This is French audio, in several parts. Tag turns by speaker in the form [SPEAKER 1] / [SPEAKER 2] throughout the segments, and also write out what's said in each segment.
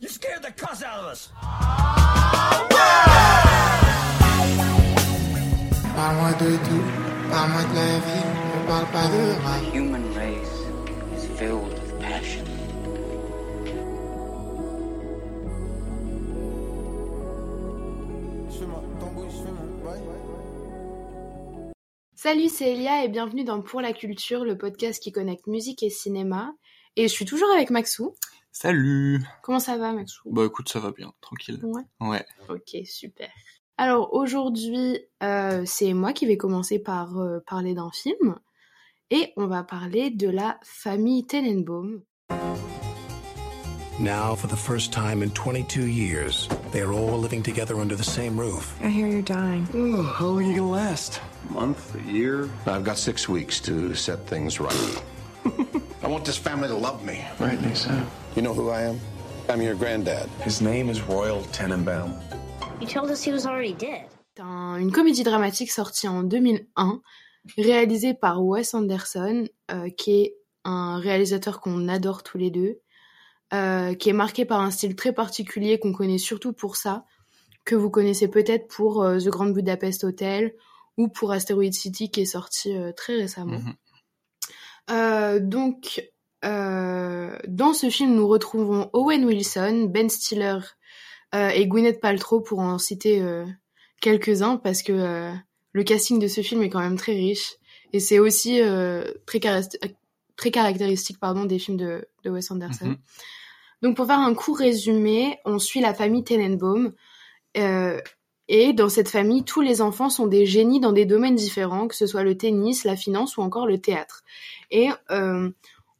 [SPEAKER 1] You scared the cuss out of us.
[SPEAKER 2] Parle-moi de tout, parle-moi de la vie, ne parle pas de moi.
[SPEAKER 3] The human race is filled with passion.
[SPEAKER 4] Salut, c'est Elia et bienvenue dans Pour la culture, le podcast qui connecte musique et cinéma. Et je suis toujours avec Maxou.
[SPEAKER 5] Salut
[SPEAKER 4] Comment ça va, Maxou?
[SPEAKER 5] Bah écoute, ça va bien, tranquille.
[SPEAKER 4] Ouais.
[SPEAKER 5] Ouais.
[SPEAKER 4] Ok, super. Alors aujourd'hui, euh, c'est moi qui vais commencer par euh, parler d'un film. Et on va parler de la famille Tenenbaum.
[SPEAKER 6] Now, for the first time in 22 years, they are all living together under the same roof.
[SPEAKER 7] I hear you're dying.
[SPEAKER 8] Oh, how long are you gonna last?
[SPEAKER 9] A month, a year?
[SPEAKER 6] I've got six weeks to set things right. I want this family to love me.
[SPEAKER 8] Right, Lisa.
[SPEAKER 6] You know who I am? I'm your granddad.
[SPEAKER 8] His name is Royal Tenenbaum.
[SPEAKER 10] You told us he was already dead.
[SPEAKER 4] Une comédie dramatique sortie en 2001, réalisée par Wes Anderson, euh, qui est un réalisateur qu'on adore tous les deux, euh, qui est marqué par un style très particulier qu'on connaît surtout pour ça, que vous connaissez peut-être pour euh, The Grand Budapest Hotel ou pour Asteroid City qui est sorti euh, très récemment.
[SPEAKER 5] Mhm.
[SPEAKER 4] Euh, donc, euh, dans ce film, nous retrouvons Owen Wilson, Ben Stiller euh, et Gwyneth Paltrow pour en citer euh, quelques-uns parce que euh, le casting de ce film est quand même très riche et c'est aussi euh, très, très caractéristique pardon, des films de, de Wes Anderson.
[SPEAKER 5] Mhm.
[SPEAKER 4] Donc pour faire un court résumé, on suit la famille Tenenbaum euh, et dans cette famille, tous les enfants sont des génies dans des domaines différents, que ce soit le tennis, la finance ou encore le théâtre. Et euh,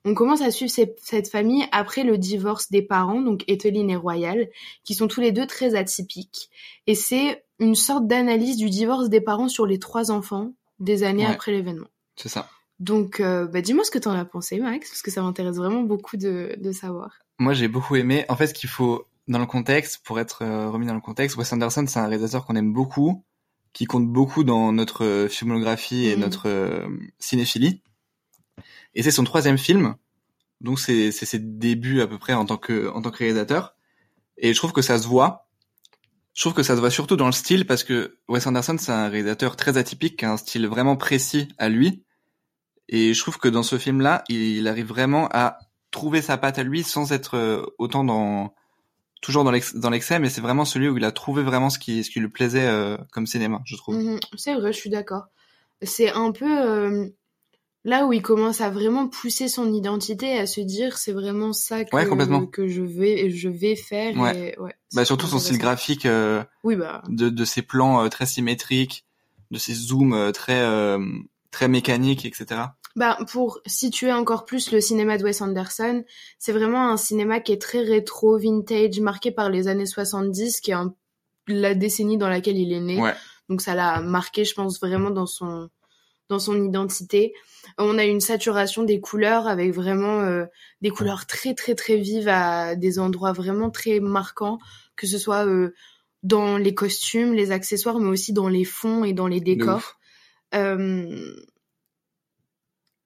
[SPEAKER 4] on commence à suivre ces- cette famille après le divorce des parents, donc Etheline et Royal, qui sont tous les deux très atypiques. Et c'est une sorte d'analyse du divorce des parents sur les trois enfants des années
[SPEAKER 5] Ouais.
[SPEAKER 4] après l'événement.
[SPEAKER 5] C'est ça.
[SPEAKER 4] Donc, euh, bah, dis-moi ce que t'en as pensé, Max, parce que ça m'intéresse vraiment beaucoup de, de savoir.
[SPEAKER 5] Moi j'ai beaucoup aimé. En fait, ce qu'il faut dans le contexte, pour être euh, remis dans le contexte, Wes Anderson c'est un réalisateur qu'on aime beaucoup, qui compte beaucoup dans notre euh, filmographie et
[SPEAKER 4] Mhm.
[SPEAKER 5] notre euh, cinéphilie. Et c'est son troisième film, donc c'est ses débuts à peu près en tant que en tant que réalisateur. Et je trouve que ça se voit. Je trouve que ça se voit surtout dans le style parce que Wes Anderson c'est un réalisateur très atypique, qui a un style vraiment précis à lui. Et je trouve que dans ce film-là, il arrive vraiment à trouver sa patte à lui sans être autant dans toujours dans l'ex- dans l'excès, mais c'est vraiment celui où il a trouvé vraiment ce qui ce qui lui plaisait euh, comme cinéma, je trouve.
[SPEAKER 4] Mhm, c'est vrai, je suis d'accord. C'est un peu euh, là où il commence à vraiment pousser son identité, à se dire c'est vraiment ça que,
[SPEAKER 5] Ouais, complètement.
[SPEAKER 4] que je vais je vais faire.
[SPEAKER 5] Ouais.
[SPEAKER 4] et- ouais,
[SPEAKER 5] Bah surtout son style graphique euh,
[SPEAKER 4] Oui, bah.
[SPEAKER 5] de de ses plans euh, très symétriques, de ses zooms euh, très euh, très mécaniques, etc.
[SPEAKER 4] Bah, pour situer encore plus le cinéma de Wes Anderson, c'est vraiment un cinéma qui est très rétro, vintage, marqué par les années 70, qui est un- la décennie dans laquelle il est né.
[SPEAKER 5] Ouais.
[SPEAKER 4] Donc ça l'a marqué, je pense, vraiment dans son dans son identité. On a une saturation des couleurs avec vraiment euh, des couleurs très très très vives à des endroits vraiment très marquants, que ce soit euh, dans les costumes, les accessoires, mais aussi dans les fonds et dans les décors. Euh,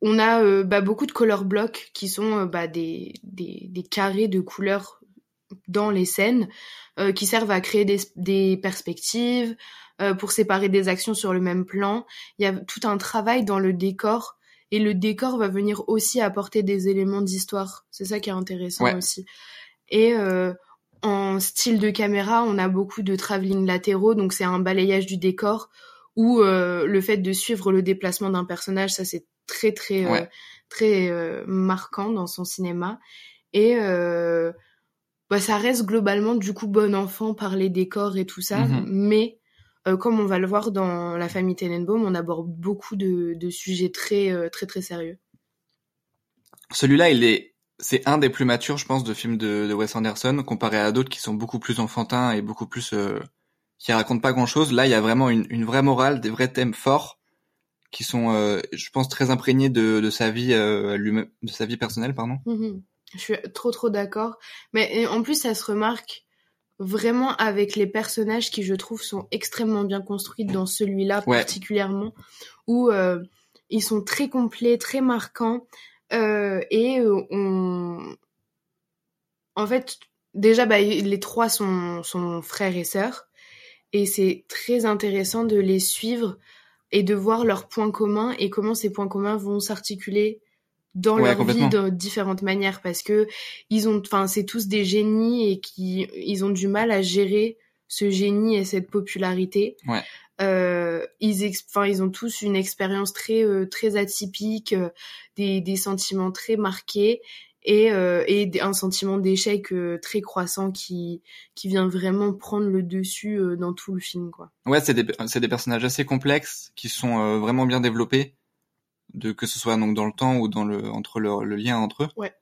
[SPEAKER 4] on a euh, bah, beaucoup de color blocks qui sont euh, bah, des, des, des carrés de couleurs dans les scènes euh, qui servent à créer des, des perspectives, euh, pour séparer des actions sur le même plan. Il y a tout un travail dans le décor et le décor va venir aussi apporter des éléments d'histoire. C'est ça qui est intéressant
[SPEAKER 5] Ouais.
[SPEAKER 4] aussi. Et euh, en style de caméra, on a beaucoup de travelling latéraux, donc c'est un balayage du décor ou euh, le fait de suivre le déplacement d'un personnage, ça c'est très très euh,
[SPEAKER 5] Ouais.
[SPEAKER 4] très euh, marquant dans son cinéma et euh, bah, ça reste globalement du coup bon enfant par les décors et tout ça,
[SPEAKER 5] Mhm.
[SPEAKER 4] mais euh, comme on va le voir dans la famille Tenenbaum, on aborde beaucoup de, de sujets très euh, très très sérieux.
[SPEAKER 5] Celui-là, il est, c'est un des plus matures, je pense, de films de, de Wes Anderson, comparé à d'autres qui sont beaucoup plus enfantins et beaucoup plus, euh, qui racontent pas grand-chose. Là, il y a vraiment une, une vraie morale, des vrais thèmes forts, qui sont, euh, je pense, très imprégnés de, de sa vie, euh, lui-même, de sa vie personnelle, pardon.
[SPEAKER 4] Mhm. Je suis trop trop d'accord. Mais en plus, ça se remarque vraiment avec les personnages qui, je trouve, sont extrêmement bien construits dans celui-là
[SPEAKER 5] Ouais.
[SPEAKER 4] particulièrement, où euh, ils sont très complets, très marquants, et on... En fait, déjà, bah, les trois sont, sont frères et sœurs. Et c'est très intéressant de les suivre et de voir leurs points communs et comment ces points communs vont s'articuler dans
[SPEAKER 5] Ouais,
[SPEAKER 4] leur vie de différentes manières parce que ils ont enfin c'est tous des génies et qui ils ont du mal à gérer ce génie et cette popularité.
[SPEAKER 5] Ouais.
[SPEAKER 4] Euh, ils enfin ils ont tous une expérience très euh, très atypique, euh, des des sentiments très marqués et euh, et un sentiment d'échec euh, très croissant qui qui vient vraiment prendre le dessus euh, dans tout le film quoi.
[SPEAKER 5] Ouais, c'est des, c'est des personnages assez complexes qui sont euh, vraiment bien développés, de que ce soit donc dans le temps ou dans le entre le, le lien entre eux.
[SPEAKER 4] Ouais.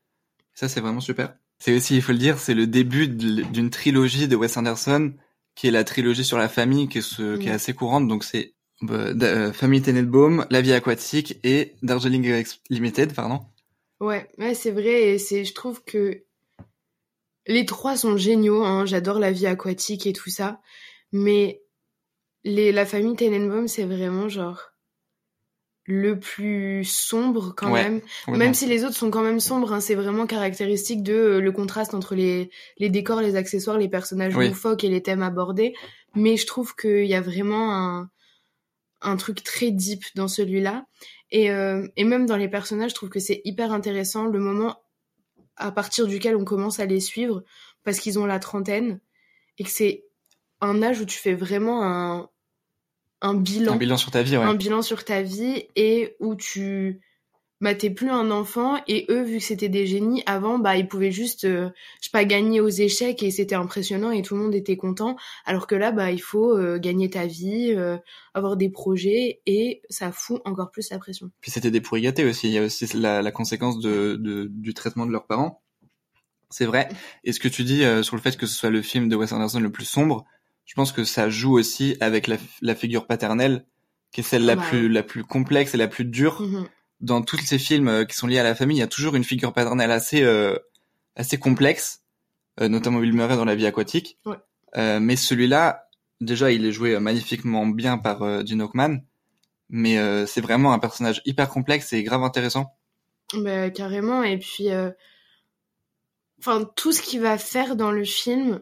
[SPEAKER 5] Ça c'est vraiment super. C'est aussi, il faut le dire, c'est le début d'une trilogie de Wes Anderson, qui est la trilogie sur la famille, qui est, ce, qui est assez courante. Donc c'est bah, euh, Famille Tenenbaum, La vie aquatique et Darjeeling Limited, pardon.
[SPEAKER 4] Ouais, ouais, c'est vrai et c'est je trouve que les trois sont géniaux hein, j'adore la vie aquatique et tout ça, mais les la famille Tenenbaum c'est vraiment genre le plus sombre quand
[SPEAKER 5] Ouais,
[SPEAKER 4] même, même si les autres sont quand même sombres, hein, c'est vraiment caractéristique de euh, le contraste entre les les décors, les accessoires, les personnages
[SPEAKER 5] Oui.
[SPEAKER 4] loufoques et les thèmes abordés, mais je trouve qu'il y a vraiment un un truc très deep dans celui-là. Et, euh, et même dans les personnages, je trouve que c'est hyper intéressant le moment à partir duquel on commence à les suivre parce qu'ils ont la trentaine et que c'est un âge où tu fais vraiment un, un bilan,
[SPEAKER 5] Un bilan sur ta vie, ouais.
[SPEAKER 4] un bilan sur ta vie et où tu bah t'es plus un enfant et eux vu que c'était des génies avant bah ils pouvaient juste euh, je sais pas gagner aux échecs et c'était impressionnant et tout le monde était content alors que là bah il faut euh, gagner ta vie euh, avoir des projets et ça fout encore plus la pression
[SPEAKER 5] Puis c'était des pourris gâtés aussi. Il y a aussi la, la conséquence de, de- du traitement de leurs parents. C'est vrai. Et ce que tu dis euh, sur le fait que ce soit le film de Wes Anderson le plus sombre, je pense que ça joue aussi avec la, la figure paternelle, qui est celle la
[SPEAKER 4] Bah
[SPEAKER 5] plus la plus complexe et la plus dure.
[SPEAKER 4] Mhm.
[SPEAKER 5] Dans tous ces films euh, qui sont liés à la famille, il y a toujours une figure paternelle assez euh, assez complexe, euh, notamment Bill Murray dans La vie aquatique.
[SPEAKER 4] Ouais.
[SPEAKER 5] Euh, mais celui-là, déjà, il est joué magnifiquement bien par euh, Gene Hackman, mais euh, c'est vraiment un personnage hyper complexe et grave intéressant.
[SPEAKER 4] Bah, carrément. Et puis, euh, enfin, tout ce qu'il va faire dans le film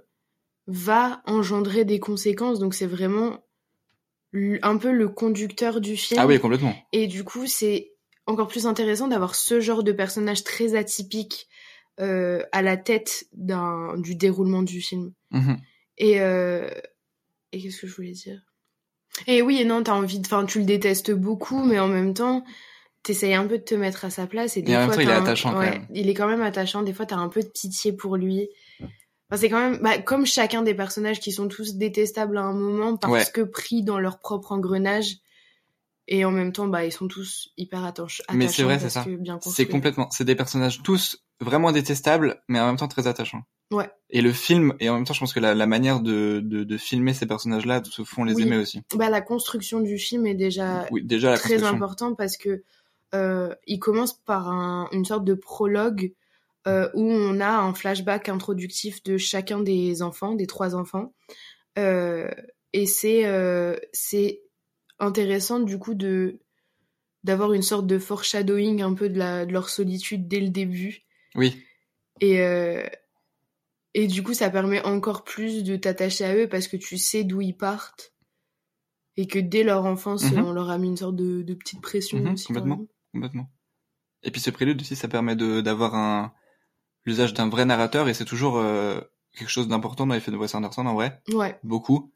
[SPEAKER 4] va engendrer des conséquences. Donc, c'est vraiment un peu le conducteur du film.
[SPEAKER 5] Ah oui, complètement.
[SPEAKER 4] Et du coup, c'est encore plus intéressant d'avoir ce genre de personnage très atypique euh, à la tête d'un du déroulement du film.
[SPEAKER 5] Mhm.
[SPEAKER 4] Et, euh, et qu'est-ce que je voulais dire? Et oui, et non, t'as envie de... Enfin, tu le détestes beaucoup, mais en même temps, t'essayes un peu de te mettre à sa place. Et, des
[SPEAKER 5] Et en même
[SPEAKER 4] fois,
[SPEAKER 5] temps, il est
[SPEAKER 4] un-
[SPEAKER 5] attachant, quand même.
[SPEAKER 4] Il est quand même attachant. Des fois, t'as un peu de pitié pour lui. Enfin, c'est quand même... Bah, comme chacun des personnages qui sont tous détestables à un moment parce
[SPEAKER 5] Ouais.
[SPEAKER 4] que pris dans leur propre engrenage. Et en même temps, bah, ils sont tous hyper attach- attachants.
[SPEAKER 5] Mais c'est vrai, c'est ça. C'est complètement, c'est des personnages tous vraiment détestables, mais en même temps très attachants.
[SPEAKER 4] Ouais.
[SPEAKER 5] Et le film, et en même temps, je pense que la, la manière de, de, de filmer ces personnages-là se font les
[SPEAKER 4] Oui.
[SPEAKER 5] aimer aussi.
[SPEAKER 4] Bah, la construction du film est déjà
[SPEAKER 5] Oui, déjà la
[SPEAKER 4] très
[SPEAKER 5] construction.
[SPEAKER 4] important parce que euh, il commence par un- une sorte de prologue euh, où on a un flashback introductif de chacun des enfants, des trois enfants, Euh, et c'est c'est intéressant du coup de d'avoir une sorte de foreshadowing un peu de la de leur solitude dès le début
[SPEAKER 5] Oui,
[SPEAKER 4] et euh, et du coup ça permet encore plus de t'attacher à eux parce que tu sais d'où ils partent et que dès leur enfance
[SPEAKER 5] Mhm.
[SPEAKER 4] on leur a mis une sorte de, de petite pression
[SPEAKER 5] Mhm,
[SPEAKER 4] aussi
[SPEAKER 5] complètement. complètement. Et puis ce prélude aussi, ça permet d'avoir un l'usage d'un vrai narrateur, et c'est toujours euh, quelque chose d'important dans les films de Wes Anderson en vrai,
[SPEAKER 4] Ouais,
[SPEAKER 5] beaucoup.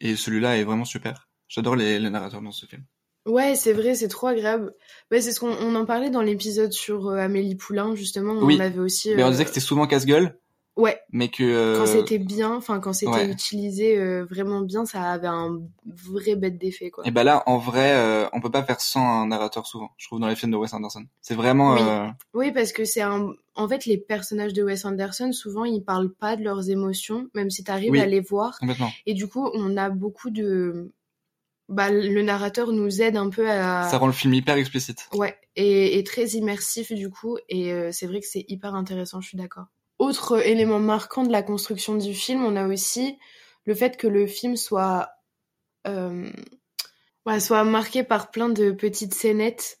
[SPEAKER 5] Et celui-là est vraiment super. J'adore les, les narrateurs dans ce film.
[SPEAKER 4] ouais, c'est vrai, c'est trop agréable. Ouais, c'est ce qu'on on en parlait dans l'épisode sur euh, Amélie Poulain justement.
[SPEAKER 5] Oui.
[SPEAKER 4] On avait aussi.
[SPEAKER 5] Mais on
[SPEAKER 4] euh,
[SPEAKER 5] disait que c'était souvent casse-gueule,
[SPEAKER 4] Ouais,
[SPEAKER 5] mais que euh,
[SPEAKER 4] quand c'était bien, enfin quand c'était
[SPEAKER 5] ouais.
[SPEAKER 4] utilisé euh, vraiment bien, ça avait un vrai bête d'effet quoi.
[SPEAKER 5] Et ben là, en vrai, euh, on peut pas faire sans un narrateur souvent. Je trouve dans les films de Wes Anderson. C'est vraiment.
[SPEAKER 4] Oui.
[SPEAKER 5] euh,
[SPEAKER 4] Oui, parce que c'est un. En fait, les personnages de Wes Anderson, souvent, ils parlent pas de leurs émotions, même si t'arrives
[SPEAKER 5] Oui.
[SPEAKER 4] à les voir.
[SPEAKER 5] complètement.
[SPEAKER 4] Et du coup, on a beaucoup de. Bah, le narrateur nous aide un peu à.
[SPEAKER 5] Ça rend le film hyper explicite.
[SPEAKER 4] Ouais, et, et très immersif du coup, et euh, c'est vrai que c'est hyper intéressant, je suis d'accord. Autre élément marquant de la construction du film, on a aussi le fait que le film soit, euh, ouais, soit marqué par plein de petites scénettes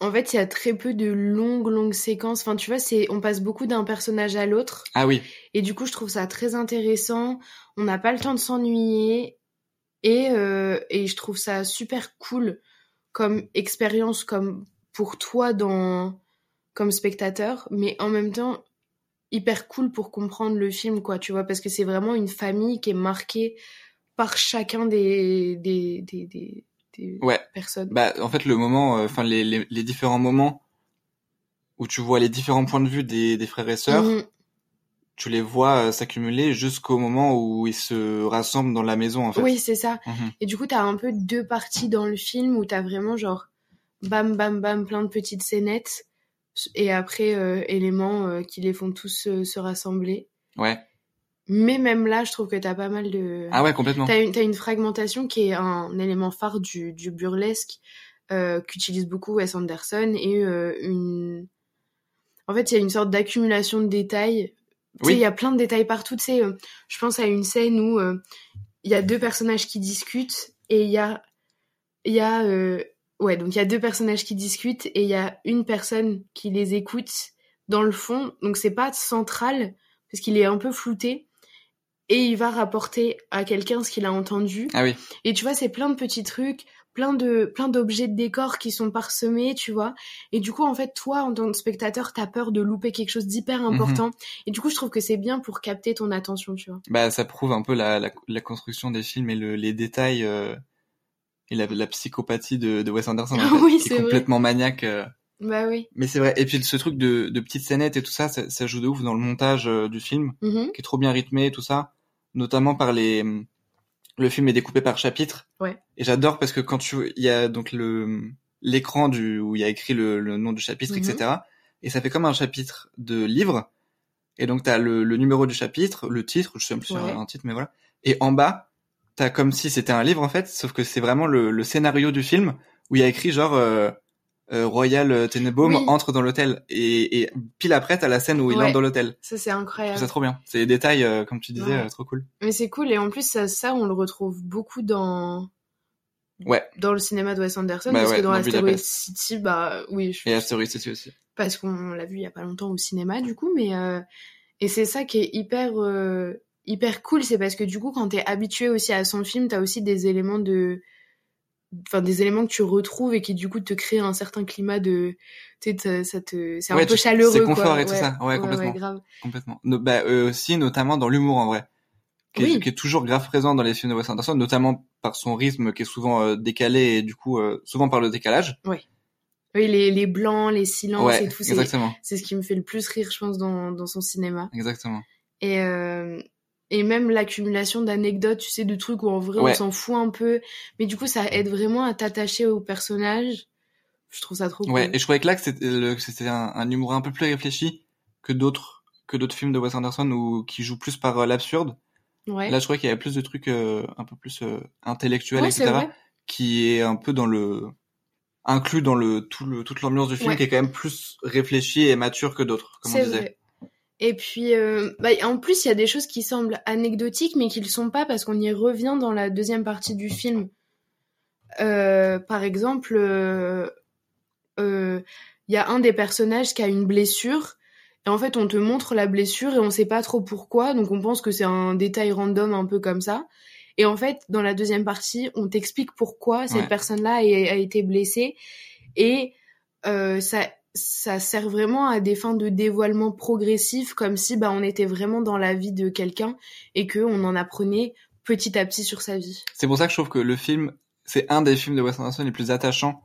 [SPEAKER 4] En fait, il y a très peu de longues, longues séquences. Enfin, tu vois, c'est, on passe beaucoup d'un personnage à l'autre.
[SPEAKER 5] Ah oui,
[SPEAKER 4] Et du coup, je trouve ça très intéressant. On n'a pas le temps de s'ennuyer. Et, euh, et je trouve ça super cool comme expérience, comme pour toi dans, comme spectateur. Mais en même temps, hyper cool pour comprendre le film, quoi, tu vois. Parce que c'est vraiment une famille qui est marquée par chacun des, des, des, des, des
[SPEAKER 5] ouais.
[SPEAKER 4] personnes.
[SPEAKER 5] Bah, en fait, le moment, euh, enfin, les, les, les différents moments où tu vois les différents points de vue des, des frères et sœurs,
[SPEAKER 4] Mhm.
[SPEAKER 5] Tu les vois euh, s'accumuler jusqu'au moment où ils se rassemblent dans la maison, en fait.
[SPEAKER 4] Oui, c'est ça.
[SPEAKER 5] Mhm.
[SPEAKER 4] Et du coup, t'as un peu deux parties dans le film où t'as vraiment genre bam bam bam plein de petites scénettes et après euh, éléments euh, qui les font tous euh, se rassembler.
[SPEAKER 5] Ouais.
[SPEAKER 4] Mais même là, je trouve que t'as pas mal de.
[SPEAKER 5] Ah ouais, complètement.
[SPEAKER 4] T'as une, t'as une fragmentation qui est un élément phare du, du burlesque qu'utilise beaucoup Wes Anderson et une. En fait, il y a une sorte d'accumulation de détails. Tu sais, il y a plein de détails partout. Tu sais, euh, je pense à une scène où euh, il y a deux personnages qui discutent et il y a, il y a, euh, ouais, donc il y a deux personnages qui discutent et il y a une personne qui les écoute dans le fond. Donc c'est pas central parce qu'il est un peu flouté et il va rapporter à quelqu'un ce qu'il a entendu.
[SPEAKER 5] Ah oui.
[SPEAKER 4] Et tu vois, c'est plein de petits trucs, plein de plein d'objets de décor qui sont parsemés, tu vois. Et du coup, en fait, toi, en tant que spectateur, t'as peur de louper quelque chose d'hyper
[SPEAKER 5] Mhm.
[SPEAKER 4] important. Et du coup, je trouve que c'est bien pour capter ton attention, tu vois.
[SPEAKER 5] Bah, ça prouve un peu la, la, la construction des films et le, les détails euh, et la, la psychopathie de, de Wes Anderson, en fait,
[SPEAKER 4] Oui,
[SPEAKER 5] qui
[SPEAKER 4] c'est
[SPEAKER 5] est
[SPEAKER 4] vrai.
[SPEAKER 5] complètement maniaque. euh.
[SPEAKER 4] Bah oui.
[SPEAKER 5] Mais c'est vrai. Et puis ce truc de, de petites scénettes et tout ça, ça, ça joue de ouf dans le montage euh, du film,
[SPEAKER 4] Mhm.
[SPEAKER 5] qui est trop bien rythmé et tout ça, notamment par les. Le film est découpé par chapitres.
[SPEAKER 4] Ouais.
[SPEAKER 5] Et j'adore parce que quand tu, il y a donc le l'écran du où il y a écrit le, le nom du chapitre,
[SPEAKER 4] Mhm.
[SPEAKER 5] etc. Et ça fait comme un chapitre de livre. Et donc t'as le, le numéro du chapitre, le titre, je sais même plus si
[SPEAKER 4] Ouais.
[SPEAKER 5] un titre, mais voilà. Et en bas, t'as comme si c'était un livre en fait, sauf que c'est vraiment le, le scénario du film où il y a écrit genre euh, euh, Royal Tenenbaum
[SPEAKER 4] Oui.
[SPEAKER 5] entre dans l'hôtel et, et pile après t'as la scène où il
[SPEAKER 4] Ouais.
[SPEAKER 5] entre dans l'hôtel.
[SPEAKER 4] Ça, c'est incroyable.
[SPEAKER 5] ça trop bien. C'est des détails euh, comme tu disais,
[SPEAKER 4] Ouais.
[SPEAKER 5] euh, trop cool.
[SPEAKER 4] Mais c'est cool. Et en plus, ça, ça, on le retrouve beaucoup dans.
[SPEAKER 5] Ouais.
[SPEAKER 4] Dans le cinéma de Wes Anderson,
[SPEAKER 5] Bah
[SPEAKER 4] parce
[SPEAKER 5] ouais,
[SPEAKER 4] que dans
[SPEAKER 5] dans
[SPEAKER 4] Asteroid. City, bah oui, je-
[SPEAKER 5] Et Asteroid City aussi.
[SPEAKER 4] parce qu'on l'a vu il y a pas longtemps au cinéma du coup mais euh, et c'est ça qui est hyper euh, hyper cool c'est parce que du coup quand t'es habitué aussi à son film t'as aussi des éléments de enfin des éléments que tu retrouves et qui du coup te créent un certain climat de tu sais ça te c'est un
[SPEAKER 5] Ouais,
[SPEAKER 4] peu chaleureux
[SPEAKER 5] c'est
[SPEAKER 4] quoi.
[SPEAKER 5] confort et tout ça. Ouais,
[SPEAKER 4] ouais,
[SPEAKER 5] complètement.
[SPEAKER 4] grave
[SPEAKER 5] Complètement. No- bah, euh, aussi, notamment dans l'humour en vrai. Qui est,
[SPEAKER 4] Oui.
[SPEAKER 5] qui est toujours grave présent dans les films de Wes Anderson, notamment par son rythme qui est souvent euh, décalé et du coup, euh, souvent par le décalage.
[SPEAKER 4] oui les les blancs les silences et tout c'est
[SPEAKER 5] exactement.
[SPEAKER 4] c'est ce qui me fait le plus rire je pense dans dans son cinéma
[SPEAKER 5] Exactement.
[SPEAKER 4] Et, euh, et même l'accumulation d'anecdotes, tu sais, de trucs où en vrai
[SPEAKER 5] Ouais.
[SPEAKER 4] on s'en fout un peu. Mais du coup, ça aide vraiment à t'attacher au personnage. Je trouve ça trop
[SPEAKER 5] Ouais,
[SPEAKER 4] cool.
[SPEAKER 5] et je trouvais que là, que c'était un, un humour un peu plus réfléchi que d'autres que d'autres films de Wes Anderson ou qui jouent plus par euh, l'absurde.
[SPEAKER 4] Ouais,
[SPEAKER 5] Là, je trouvais qu'il y avait plus de trucs euh, un peu plus euh, intellectuels,
[SPEAKER 4] Ouais,
[SPEAKER 5] etc.
[SPEAKER 4] vrai.
[SPEAKER 5] qui est un peu dans le inclus dans le tout le toute l'ambiance du film qui est quand même plus réfléchi et mature que d'autres comme on disait
[SPEAKER 4] vrai. Et puis, euh, bah, en plus, il y a des choses qui semblent anecdotiques, mais qui le sont pas parce qu'on y revient dans la deuxième partie du film. Euh, par exemple, euh, euh, il y a un des personnages qui a une blessure. Et en fait, on te montre la blessure et on sait pas trop pourquoi, donc on pense que c'est un détail random un peu comme ça. Et en fait, dans la deuxième partie, on t'explique pourquoi cette personne-là a, a été blessée. Et ça, ça sert vraiment à des fins de dévoilement progressif, comme si bah, on était vraiment dans la vie de quelqu'un et que on en apprenait petit à petit sur sa vie.
[SPEAKER 5] c'est pour ça que je trouve que le film c'est un des films de Wes Anderson les plus attachants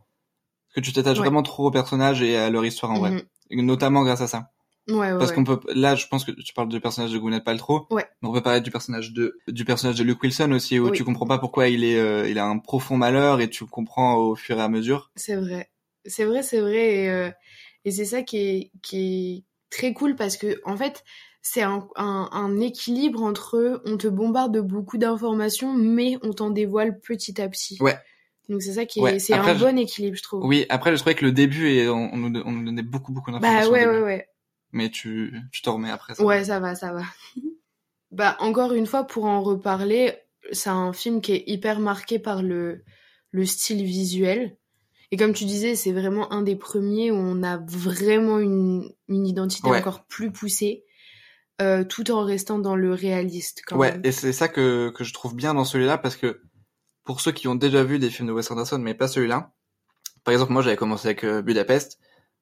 [SPEAKER 5] parce que tu t'attaches
[SPEAKER 4] Ouais.
[SPEAKER 5] vraiment trop aux personnages et à leur histoire en vrai
[SPEAKER 4] Mhm.
[SPEAKER 5] Et notamment grâce à ça
[SPEAKER 4] Ouais, ouais,
[SPEAKER 5] parce qu'on peut là je pense que tu parles du personnage de Gwyneth Paltrow
[SPEAKER 4] Ouais.
[SPEAKER 5] mais on peut parler du personnage de du personnage de Luke Wilson aussi où
[SPEAKER 4] Oui.
[SPEAKER 5] tu comprends pas pourquoi il est euh, il a un profond malheur et tu comprends au fur et à mesure
[SPEAKER 4] C'est vrai. C'est vrai, c'est vrai. Et, euh, et c'est ça qui est, qui est très cool parce que, en fait, c'est un, un, un équilibre entre on te bombarde de beaucoup d'informations, mais on t'en dévoile petit à petit.
[SPEAKER 5] Ouais.
[SPEAKER 4] Donc c'est ça qui est,
[SPEAKER 5] Ouais.
[SPEAKER 4] c'est un
[SPEAKER 5] je-
[SPEAKER 4] bon équilibre, je trouve.
[SPEAKER 5] oui après je trouvais que le début et on, on nous on nous donnait beaucoup beaucoup
[SPEAKER 4] Bah
[SPEAKER 5] d'informations au
[SPEAKER 4] ouais, ouais, ouais.
[SPEAKER 5] mais tu tu t'en remets après ça
[SPEAKER 4] Ouais, ça va, ça va. bah, encore une fois, pour en reparler, c'est un film qui est hyper marqué par le, le style visuel. Et comme tu disais, c'est vraiment un des premiers où on a vraiment une, une identité
[SPEAKER 5] Ouais.
[SPEAKER 4] encore plus poussée, euh, tout en restant dans le réaliste quand
[SPEAKER 5] Ouais,
[SPEAKER 4] même.
[SPEAKER 5] et c'est ça que, que je trouve bien dans celui-là parce que pour ceux qui ont déjà vu des films de Wes Anderson, mais pas celui-là, par exemple, moi j'avais commencé avec euh, Budapest,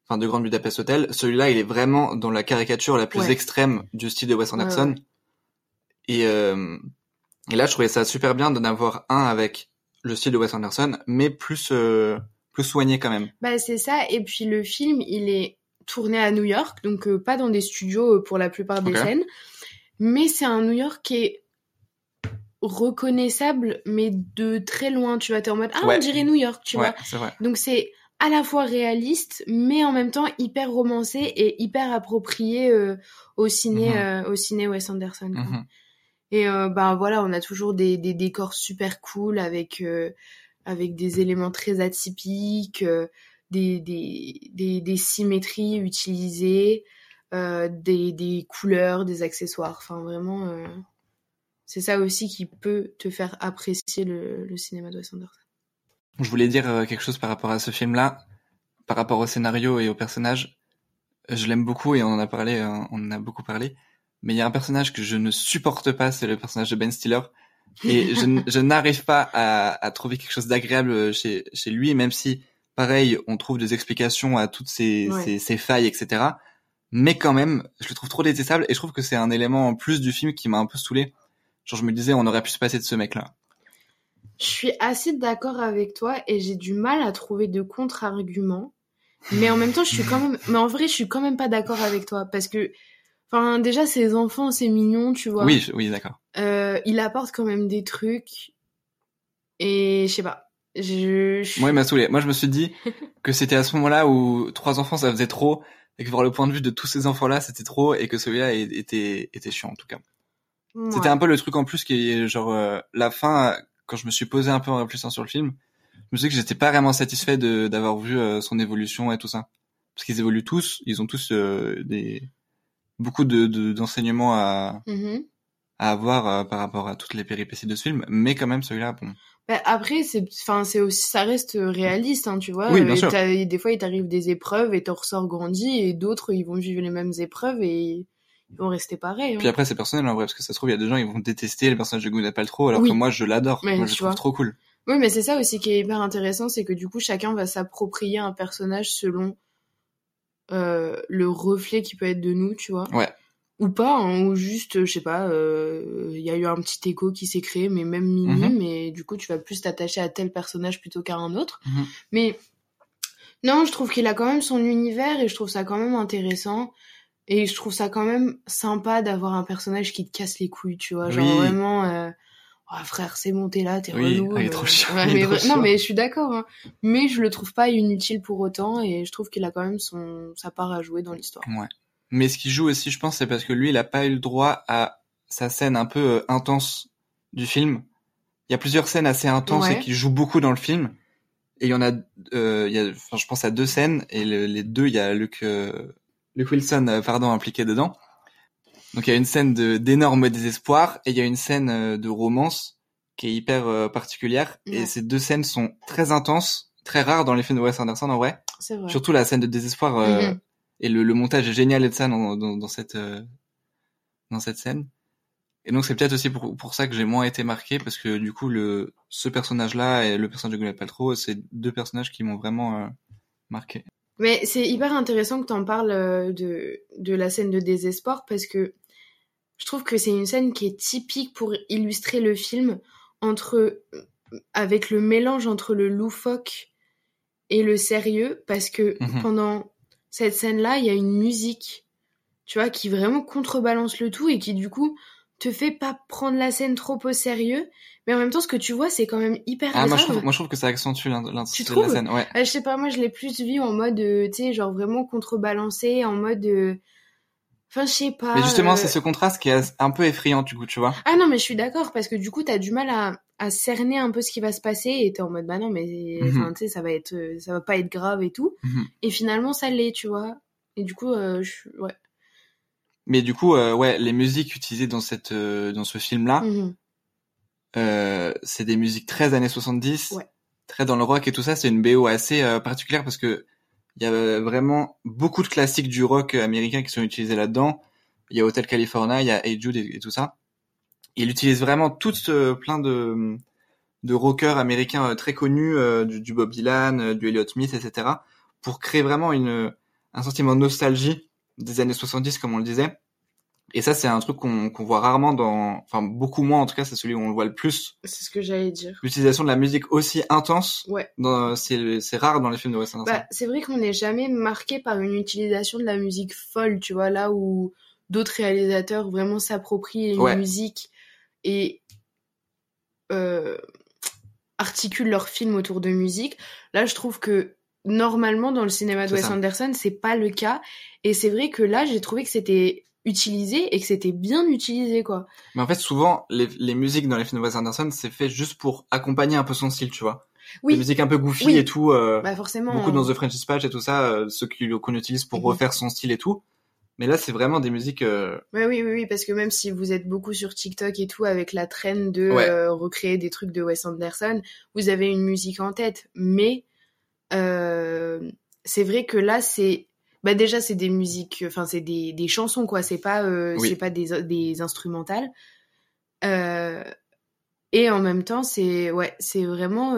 [SPEAKER 5] enfin de Grande Budapest Hotel, celui-là il est vraiment dans la caricature la plus
[SPEAKER 4] Ouais.
[SPEAKER 5] extrême du style de Wes Anderson.
[SPEAKER 4] ouais.
[SPEAKER 5] Et, euh, et là je trouvais ça super bien d'en avoir un avec le style de Wes Anderson, mais plus, plus soigné quand même.
[SPEAKER 4] Bah c'est ça, et puis le film, il est tourné à New York, donc euh, pas dans des studios euh, pour la plupart des
[SPEAKER 5] Ok.
[SPEAKER 4] scènes, mais c'est un New York qui est reconnaissable, mais de très loin, tu vois, t'es en mode, ah
[SPEAKER 5] Ouais.
[SPEAKER 4] on dirait New York, tu
[SPEAKER 5] ouais,
[SPEAKER 4] vois.
[SPEAKER 5] vrai.
[SPEAKER 4] Donc c'est à la fois réaliste, mais en même temps hyper romancé et hyper approprié euh, au ciné,
[SPEAKER 5] Mhm.
[SPEAKER 4] au ciné Wes Anderson. quoi.
[SPEAKER 5] Mhm.
[SPEAKER 4] Et ben voilà, on a toujours des, des décors super cool avec avec des éléments très atypiques, euh, des, des, des, des symétries utilisées, euh, des, couleurs, des accessoires. Enfin vraiment, euh, c'est ça aussi qui peut te faire apprécier le, le cinéma de Wes Anderson.
[SPEAKER 5] Je voulais dire quelque chose par rapport à ce film-là, par rapport au scénario et au personnage. Je l'aime beaucoup et on en a parlé, on en a beaucoup parlé. Mais il y a un personnage que je ne supporte pas, c'est le personnage de Ben Stiller. Et je, n'arrive pas à, à trouver quelque chose d'agréable chez, chez lui, même si, pareil, on trouve des explications à toutes ces,
[SPEAKER 4] Ouais.
[SPEAKER 5] ces, ces failles, etc. Mais quand même, je le trouve trop détestable et je trouve que c'est un élément en plus du film qui m'a un peu saoulé. Genre, je me disais, on aurait pu se passer de ce mec-là.
[SPEAKER 4] Je suis assez d'accord avec toi et j'ai du mal à trouver de contre-arguments. Mais en même temps, je suis quand même. Mais en vrai, je suis quand même pas d'accord avec toi parce que, enfin, déjà, ces enfants, c'est mignon, tu vois.
[SPEAKER 5] Oui, je- oui, d'accord.
[SPEAKER 4] Euh, il apporte quand même des trucs et je sais pas. Je. je-
[SPEAKER 5] Moi, il m'a saoulé. Moi, je me suis dit que c'était à ce moment-là où trois enfants, ça faisait trop, et que voir le point de vue de tous ces enfants-là, c'était trop, et que celui-là était, était chiant, en tout cas.
[SPEAKER 4] Ouais.
[SPEAKER 5] C'était un peu le truc en plus qui est, genre, euh, la fin, quand je me suis posé un peu en réfléchissant sur le film, je me suis dit que j'étais pas vraiment satisfait de, d'avoir vu euh, son évolution et tout ça. Parce qu'ils évoluent tous, ils ont tous euh, des, beaucoup de, de- d'enseignements à,
[SPEAKER 4] Mhm.
[SPEAKER 5] à avoir euh, par rapport à toutes les péripéties de ce film, mais quand même, celui-là, bon.
[SPEAKER 4] Bah, après, c'est, enfin, c'est aussi, ça reste réaliste, hein, tu vois.
[SPEAKER 5] Oui, bien sûr.
[SPEAKER 4] Des fois, il t'arrive des épreuves et t'en ressors grandi, et d'autres, ils vont vivre les mêmes épreuves et ils vont rester pareils. hein.
[SPEAKER 5] Puis après, c'est personnel en vrai, parce que ça se trouve, il y a des gens, ils vont détester le personnage de Gwyneth Paltrow, alors
[SPEAKER 4] Oui.
[SPEAKER 5] que moi, je l'adore. Moi, je trouve
[SPEAKER 4] vois.
[SPEAKER 5] trop cool.
[SPEAKER 4] Oui, mais c'est ça aussi qui est hyper intéressant, c'est que du coup, chacun va s'approprier un personnage selon euh, le reflet qui peut être de nous, tu vois.
[SPEAKER 5] Ouais.
[SPEAKER 4] Ou pas, hein, ou juste, je sais pas, euh, il y a eu un petit écho qui s'est créé, mais même minime,
[SPEAKER 5] Mhm.
[SPEAKER 4] et du coup, tu vas plus t'attacher à tel personnage plutôt qu'à un autre.
[SPEAKER 5] Mhm.
[SPEAKER 4] Mais non, je trouve qu'il a quand même son univers, et je trouve ça quand même intéressant. Et je trouve ça quand même sympa d'avoir un personnage qui te casse les couilles, tu vois. Genre
[SPEAKER 5] Oui.
[SPEAKER 4] vraiment, euh, Oh, frère, c'est bon, t'es là, t'es
[SPEAKER 5] Oui,
[SPEAKER 4] relou.
[SPEAKER 5] ah, il est trop chiant,
[SPEAKER 4] ouais,
[SPEAKER 5] il est
[SPEAKER 4] mais
[SPEAKER 5] trop
[SPEAKER 4] non, mais je suis d'accord. Hein. Mais je le trouve pas inutile pour autant et je trouve qu'il a quand même son sa part à jouer dans l'histoire.
[SPEAKER 5] Ouais. Mais ce qui joue aussi, je pense, c'est parce que lui, il a pas eu le droit à sa scène un peu euh, intense du film. Il y a plusieurs scènes assez intenses
[SPEAKER 4] Ouais.
[SPEAKER 5] et qui jouent beaucoup dans le film. Et il y en a, euh, il y a, enfin, je pense à deux scènes et le- les deux, il y a Luke, euh, Luke Wilson, euh, pardon, impliqué dedans. Donc il y a une scène d'énorme désespoir et il y a une scène euh, de romance qui est hyper euh, particulière. Et ces deux scènes sont très intenses, très rares dans les films de Wes Anderson en vrai.
[SPEAKER 4] C'est vrai.
[SPEAKER 5] Surtout la scène de désespoir euh,
[SPEAKER 4] Mhm.
[SPEAKER 5] et le, le montage est génial et de ça dans, dans, dans cette euh, dans cette scène. Et donc c'est peut-être aussi pour, pour ça que j'ai moins été marqué parce que du coup le ce personnage là et le personnage de Gwyneth Paltrow c'est deux personnages qui m'ont vraiment euh, marqué.
[SPEAKER 4] Mais c'est hyper intéressant que t'en parles euh, de de la scène de désespoir parce que je trouve que c'est une scène qui est typique pour illustrer le film entre avec le mélange entre le loufoque et le sérieux parce que
[SPEAKER 5] Mhm.
[SPEAKER 4] pendant cette scène-là, il y a une musique, tu vois, qui vraiment contrebalance le tout et qui du coup te fait pas prendre la scène trop au sérieux, mais en même temps ce que tu vois c'est quand même hyper
[SPEAKER 5] Ah moi
[SPEAKER 4] grave.
[SPEAKER 5] je trouve moi je trouve que ça accentue l'in- l'intensité de la scène. Ouais.
[SPEAKER 4] Ah, je sais pas, moi je l'ai plus vu en mode, euh, tu sais, genre vraiment contrebalancé, en mode. euh, Enfin, je sais pas.
[SPEAKER 5] Mais justement
[SPEAKER 4] euh,
[SPEAKER 5] c'est ce contraste qui est un peu effrayant du coup tu vois.
[SPEAKER 4] Ah non, mais je suis d'accord, parce que du coup, t'as du mal à, à cerner un peu ce qui va se passer, et t'es en mode, bah non, mais
[SPEAKER 5] Mhm.
[SPEAKER 4] tu sais, ça va être, ça va pas être grave et tout.
[SPEAKER 5] Mhm.
[SPEAKER 4] Et finalement, ça l'est, tu vois. Et du coup, je... ouais.
[SPEAKER 5] Mais du coup euh, ouais les musiques utilisées dans cette euh, dans ce film là
[SPEAKER 4] Mhm.
[SPEAKER 5] Euh, c'est des musiques très années 70,
[SPEAKER 4] Ouais.
[SPEAKER 5] très dans le rock et tout ça. C'est une BO assez euh, particulière parce que il y a euh, vraiment beaucoup de classiques du rock américain qui sont utilisés là-dedans. Il y a Hotel California, il y a Hey Jude et, et tout ça. Il utilise vraiment toutes euh, plein de de rockers américains très connus, du, du Bob Dylan, du Elliott Smith, etc. pour créer vraiment une un sentiment de nostalgie des années 70 comme on le disait. Et ça c'est un truc qu'on qu'on voit rarement dans enfin beaucoup moins en tout cas c'est celui où on le voit le plus.
[SPEAKER 4] C'est ce que j'allais dire.
[SPEAKER 5] L'utilisation de la musique aussi intense
[SPEAKER 4] Ouais.
[SPEAKER 5] c'est c'est rare dans les films de Wes Anderson.
[SPEAKER 4] Bah, c'est vrai qu'on n'est jamais marqué par une utilisation de la musique folle, tu vois, là où d'autres réalisateurs vraiment s'approprient une
[SPEAKER 5] Ouais.
[SPEAKER 4] musique et euh, articulent leur film autour de musique. Là, je trouve que normalement dans le cinéma de Wes
[SPEAKER 5] ça.
[SPEAKER 4] Anderson, c'est pas le cas. Et c'est vrai que là, j'ai trouvé que c'était utilisé et que c'était bien utilisé, quoi.
[SPEAKER 5] Mais en fait, souvent, les, les musiques dans les films de Wes Anderson, c'est fait juste pour accompagner un peu son style, tu vois.
[SPEAKER 4] Oui.
[SPEAKER 5] Des musiques un peu goofy
[SPEAKER 4] Oui.
[SPEAKER 5] et tout. euh,
[SPEAKER 4] Bah forcément.
[SPEAKER 5] beaucoup dans The French Dispatch et tout ça, euh, ceux qu'on utilise pour
[SPEAKER 4] Mhm.
[SPEAKER 5] refaire son style et tout. Mais là, c'est vraiment des musiques. euh,
[SPEAKER 4] Ouais, oui, oui, oui, parce que même si vous êtes beaucoup sur TikTok et tout avec la traîne de
[SPEAKER 5] Ouais.
[SPEAKER 4] euh, recréer des trucs de Wes Anderson, vous avez une musique en tête. Mais euh, c'est vrai que là, c'est bah déjà c'est des musiques, enfin c'est des, des chansons quoi. C'est pas euh,
[SPEAKER 5] Oui.
[SPEAKER 4] c'est pas des, des instrumentales. Euh, et en même temps, c'est ouais, c'est vraiment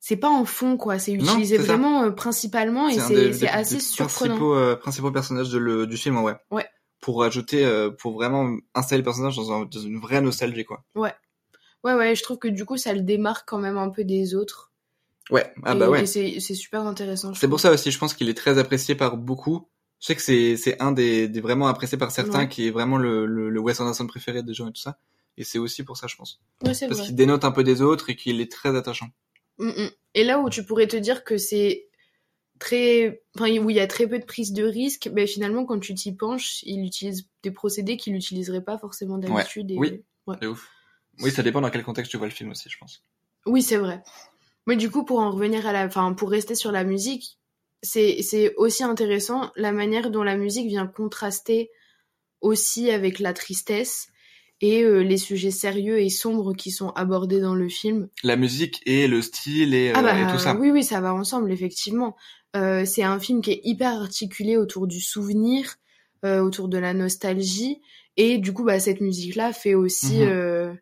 [SPEAKER 4] c'est pas en fond quoi. C'est utilisé vraiment principalement et c'est assez
[SPEAKER 5] des
[SPEAKER 4] surprenant.
[SPEAKER 5] Principaux, principaux personnages de le, du film, ouais.
[SPEAKER 4] Ouais.
[SPEAKER 5] Pour ajouter, pour vraiment installer le personnage dans, un- dans une vraie nostalgie, quoi.
[SPEAKER 4] Ouais, ouais, je trouve que du coup, ça le démarque quand même un peu des autres.
[SPEAKER 5] Ouais. Ah
[SPEAKER 4] et,
[SPEAKER 5] bah ouais.
[SPEAKER 4] c'est super intéressant.
[SPEAKER 5] C'est pour ça aussi, je pense qu'il est très apprécié par beaucoup. Je sais que c'est un des, des vraiment appréciés par certains,
[SPEAKER 4] Ouais.
[SPEAKER 5] qui est vraiment le, le, le Wes Anderson préféré des gens et tout ça. Et c'est aussi pour ça, je pense.
[SPEAKER 4] Ouais,
[SPEAKER 5] Parce qu'il dénote un peu des autres et qu'il est très attachant.
[SPEAKER 4] Mm, mm. Et là où tu pourrais te dire que c'est très, enfin où il y a très peu de prise de risque, ben finalement quand tu t'y penches, il utilise des procédés qu'il n'utiliserait pas forcément d'habitude. et...
[SPEAKER 5] Oui.
[SPEAKER 4] Ouais.
[SPEAKER 5] C'est ouf. Oui, ça dépend dans quel contexte tu vois le film aussi, je pense.
[SPEAKER 4] Oui, c'est vrai. Mais du coup, pour en revenir à la, enfin, pour rester sur la musique, c'est, c'est aussi intéressant la manière dont la musique vient contraster aussi avec la tristesse et euh, les sujets sérieux et sombres qui sont abordés dans le film.
[SPEAKER 5] La musique et le style et, euh,
[SPEAKER 4] Ah bah,
[SPEAKER 5] et tout ça.
[SPEAKER 4] oui, oui, ça va ensemble, effectivement. Euh, c'est un film qui est hyper articulé autour du souvenir, euh, autour de la nostalgie, et du coup, bah, cette musique-là fait aussi,
[SPEAKER 5] Mhm.
[SPEAKER 4] euh,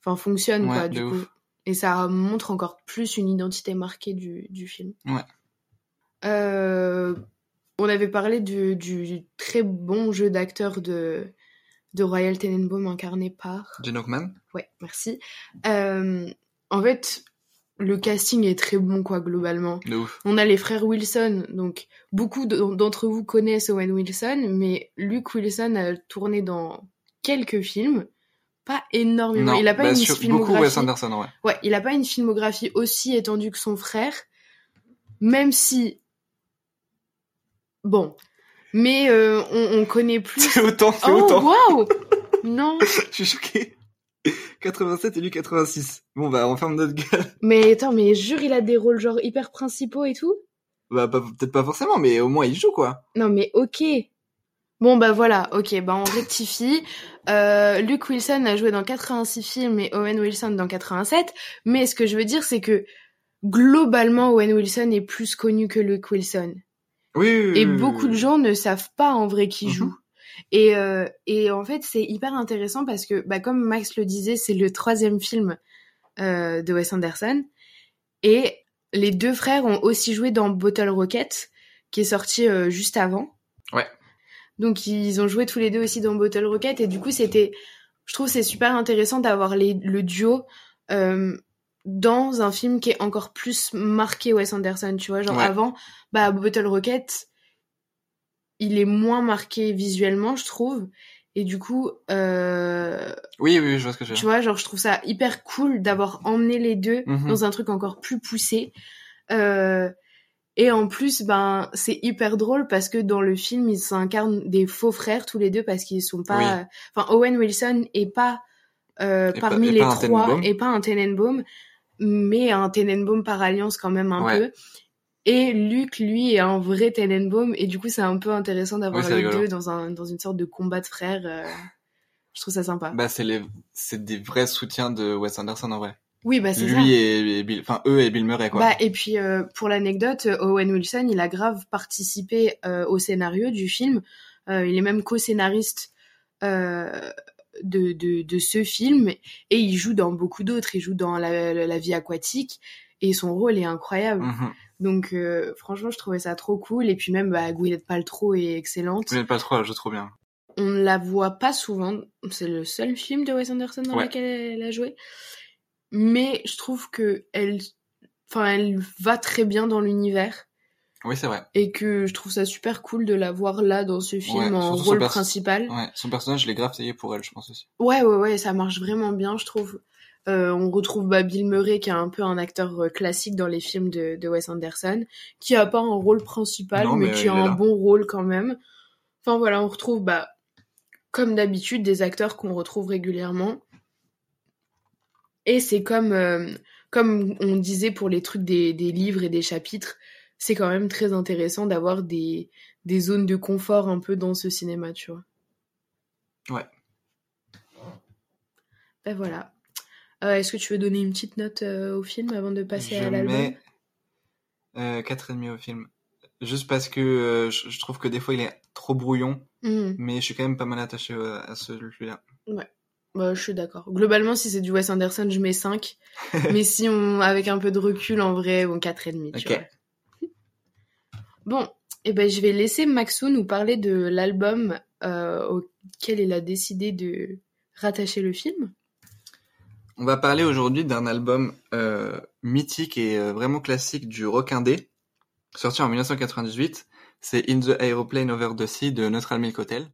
[SPEAKER 4] enfin, fonctionne,
[SPEAKER 5] Ouais,
[SPEAKER 4] quoi, du coup.
[SPEAKER 5] ouf.
[SPEAKER 4] Et ça montre encore plus une identité marquée du, du film.
[SPEAKER 5] Ouais.
[SPEAKER 4] Euh, on avait parlé du, du très bon jeu d'acteur de, de Royal Tenenbaum incarné par...
[SPEAKER 5] Gene Hackman.
[SPEAKER 4] Ouais, merci. Euh, en fait, le casting est très bon, quoi, globalement.
[SPEAKER 5] De ouf.
[SPEAKER 4] On a les frères Wilson, donc beaucoup d'entre vous connaissent Owen Wilson, mais Luke Wilson a tourné dans quelques films, pas énormément.
[SPEAKER 5] Non,
[SPEAKER 4] il a pas
[SPEAKER 5] bah,
[SPEAKER 4] une
[SPEAKER 5] sur- beaucoup
[SPEAKER 4] filmographie.
[SPEAKER 5] Wes Anderson, ouais.
[SPEAKER 4] Ouais, il a pas une filmographie aussi étendue que son frère, même si bon, mais euh, on, on connaît plus.
[SPEAKER 5] C'est autant, c'est
[SPEAKER 4] Oh
[SPEAKER 5] autant.
[SPEAKER 4] waouh Non,
[SPEAKER 5] Je suis choqué. 87 et lui 86. Bon bah on ferme notre gueule.
[SPEAKER 4] mais attends, mais jure, il a des rôles genre hyper principaux et tout?
[SPEAKER 5] Bah peut-être pas forcément, mais au moins il joue quoi.
[SPEAKER 4] Non mais ok. Bon bah voilà, ok, bah on rectifie. Euh, Luke Wilson a joué dans 86 films et Owen Wilson dans 87. Mais ce que je veux dire, c'est que globalement, Owen Wilson est plus connu que Luke Wilson.
[SPEAKER 5] Oui. oui,
[SPEAKER 4] Et beaucoup
[SPEAKER 5] oui,
[SPEAKER 4] de gens ne savent pas en vrai qui
[SPEAKER 5] Mhm.
[SPEAKER 4] joue. Et, euh, et en fait, c'est hyper intéressant parce que, bah, comme Max le disait, c'est le troisième film euh, de Wes Anderson. Et les deux frères ont aussi joué dans Bottle Rocket, qui est sorti euh, juste avant.
[SPEAKER 5] Ouais.
[SPEAKER 4] Donc ils ont joué tous les deux aussi dans Bottle Rocket. Et du coup, c'était, je trouve, c'est super intéressant d'avoir le duo. euh, dans un film qui est encore plus marqué Wes Anderson, tu vois, genre
[SPEAKER 5] Ouais.
[SPEAKER 4] avant, bah Bottle Rocket, il est moins marqué visuellement, je trouve. Et du coup, euh,
[SPEAKER 5] Oui, oui, je vois ce que je veux
[SPEAKER 4] tu vois, genre je trouve ça hyper cool d'avoir emmené les deux
[SPEAKER 5] Mhm.
[SPEAKER 4] dans un truc encore plus poussé. Euh, et en plus, ben c'est hyper drôle parce que dans le film, ils s'incarnent des faux frères tous les deux parce qu'ils sont pas.
[SPEAKER 5] Oui.
[SPEAKER 4] Enfin, Owen Wilson est pas euh,
[SPEAKER 5] Et
[SPEAKER 4] parmi les
[SPEAKER 5] pas
[SPEAKER 4] trois et pas un Tenenbaum, mais un Tenenbaum par alliance quand même un
[SPEAKER 5] Ouais.
[SPEAKER 4] peu. Et Luke, lui, est un vrai Tenenbaum et du coup, c'est un peu intéressant d'avoir
[SPEAKER 5] Oui,
[SPEAKER 4] les
[SPEAKER 5] rigolo.
[SPEAKER 4] deux dans un dans une sorte de combat de frères. euh, Je trouve ça sympa.
[SPEAKER 5] Bah c'est les c'est des vrais soutiens de Wes Anderson en vrai.
[SPEAKER 4] Oui, bah c'est ça.
[SPEAKER 5] Lui et, et Bill, enfin eux et Bill Murray quoi.
[SPEAKER 4] Bah, et puis, euh, pour l'anecdote, Owen Wilson, il a grave participé euh, au scénario du film. Euh, il est même co-scénariste euh, de, de, de ce film. Et il joue dans beaucoup d'autres. Il joue dans la, la, la vie aquatique. Et son rôle est incroyable.
[SPEAKER 5] Mhm.
[SPEAKER 4] Donc, euh, franchement, je trouvais ça trop cool. Et puis même, bah, Gwyneth Paltrow est excellente.
[SPEAKER 5] Gwyneth Paltrow, joue trop bien.
[SPEAKER 4] On ne la voit pas souvent. C'est le seul film de Wes Anderson dans
[SPEAKER 5] Ouais.
[SPEAKER 4] lequel elle a joué. Mais je trouve que elle, enfin, elle va très bien dans l'univers
[SPEAKER 5] Oui, c'est vrai.
[SPEAKER 4] et que je trouve ça super cool de la voir là dans ce film
[SPEAKER 5] Ouais,
[SPEAKER 4] en rôle principal.
[SPEAKER 5] Ouais, son personnage, je l'ai grave taillé pour elle, je pense aussi.
[SPEAKER 4] Ouais, ouais, ouais, ça marche vraiment bien, je trouve. Euh, on retrouve bah, Bill Murray, qui est un peu un acteur euh, classique dans les films de, de Wes Anderson, qui a pas un rôle principal,
[SPEAKER 5] Non,
[SPEAKER 4] mais,
[SPEAKER 5] mais,
[SPEAKER 4] qui a un
[SPEAKER 5] là.
[SPEAKER 4] bon rôle quand même. Enfin voilà, on retrouve, bah, comme d'habitude, des acteurs qu'on retrouve régulièrement. Et c'est comme, euh, comme on disait pour les trucs des, des livres et des chapitres, c'est quand même très intéressant d'avoir des, des zones de confort un peu dans ce cinéma, tu vois.
[SPEAKER 5] Ouais.
[SPEAKER 4] Ben voilà. Euh, Est-ce que tu veux donner une petite note euh, au film avant de passer
[SPEAKER 5] je
[SPEAKER 4] à l'album
[SPEAKER 5] mets euh, 4,5 au film. Juste parce que je, trouve que des fois il est trop brouillon,
[SPEAKER 4] Mhm.
[SPEAKER 5] mais je suis quand même pas mal attaché euh, à celui-là.
[SPEAKER 4] Bah, je suis d'accord. Globalement, si c'est du Wes Anderson, je mets 5. mais si on, avec un peu de recul, en vrai, bon, 4,5, tu
[SPEAKER 5] Ok.
[SPEAKER 4] vois. Bon, et ben, je vais laisser Maxou nous parler de l'album euh, auquel il a décidé de rattacher le film.
[SPEAKER 5] On va parler aujourd'hui d'un album euh, mythique et euh, vraiment classique du rock indé, sorti en 1998. C'est In the Aeroplane Over the Sea de Neutral Milk Hotel.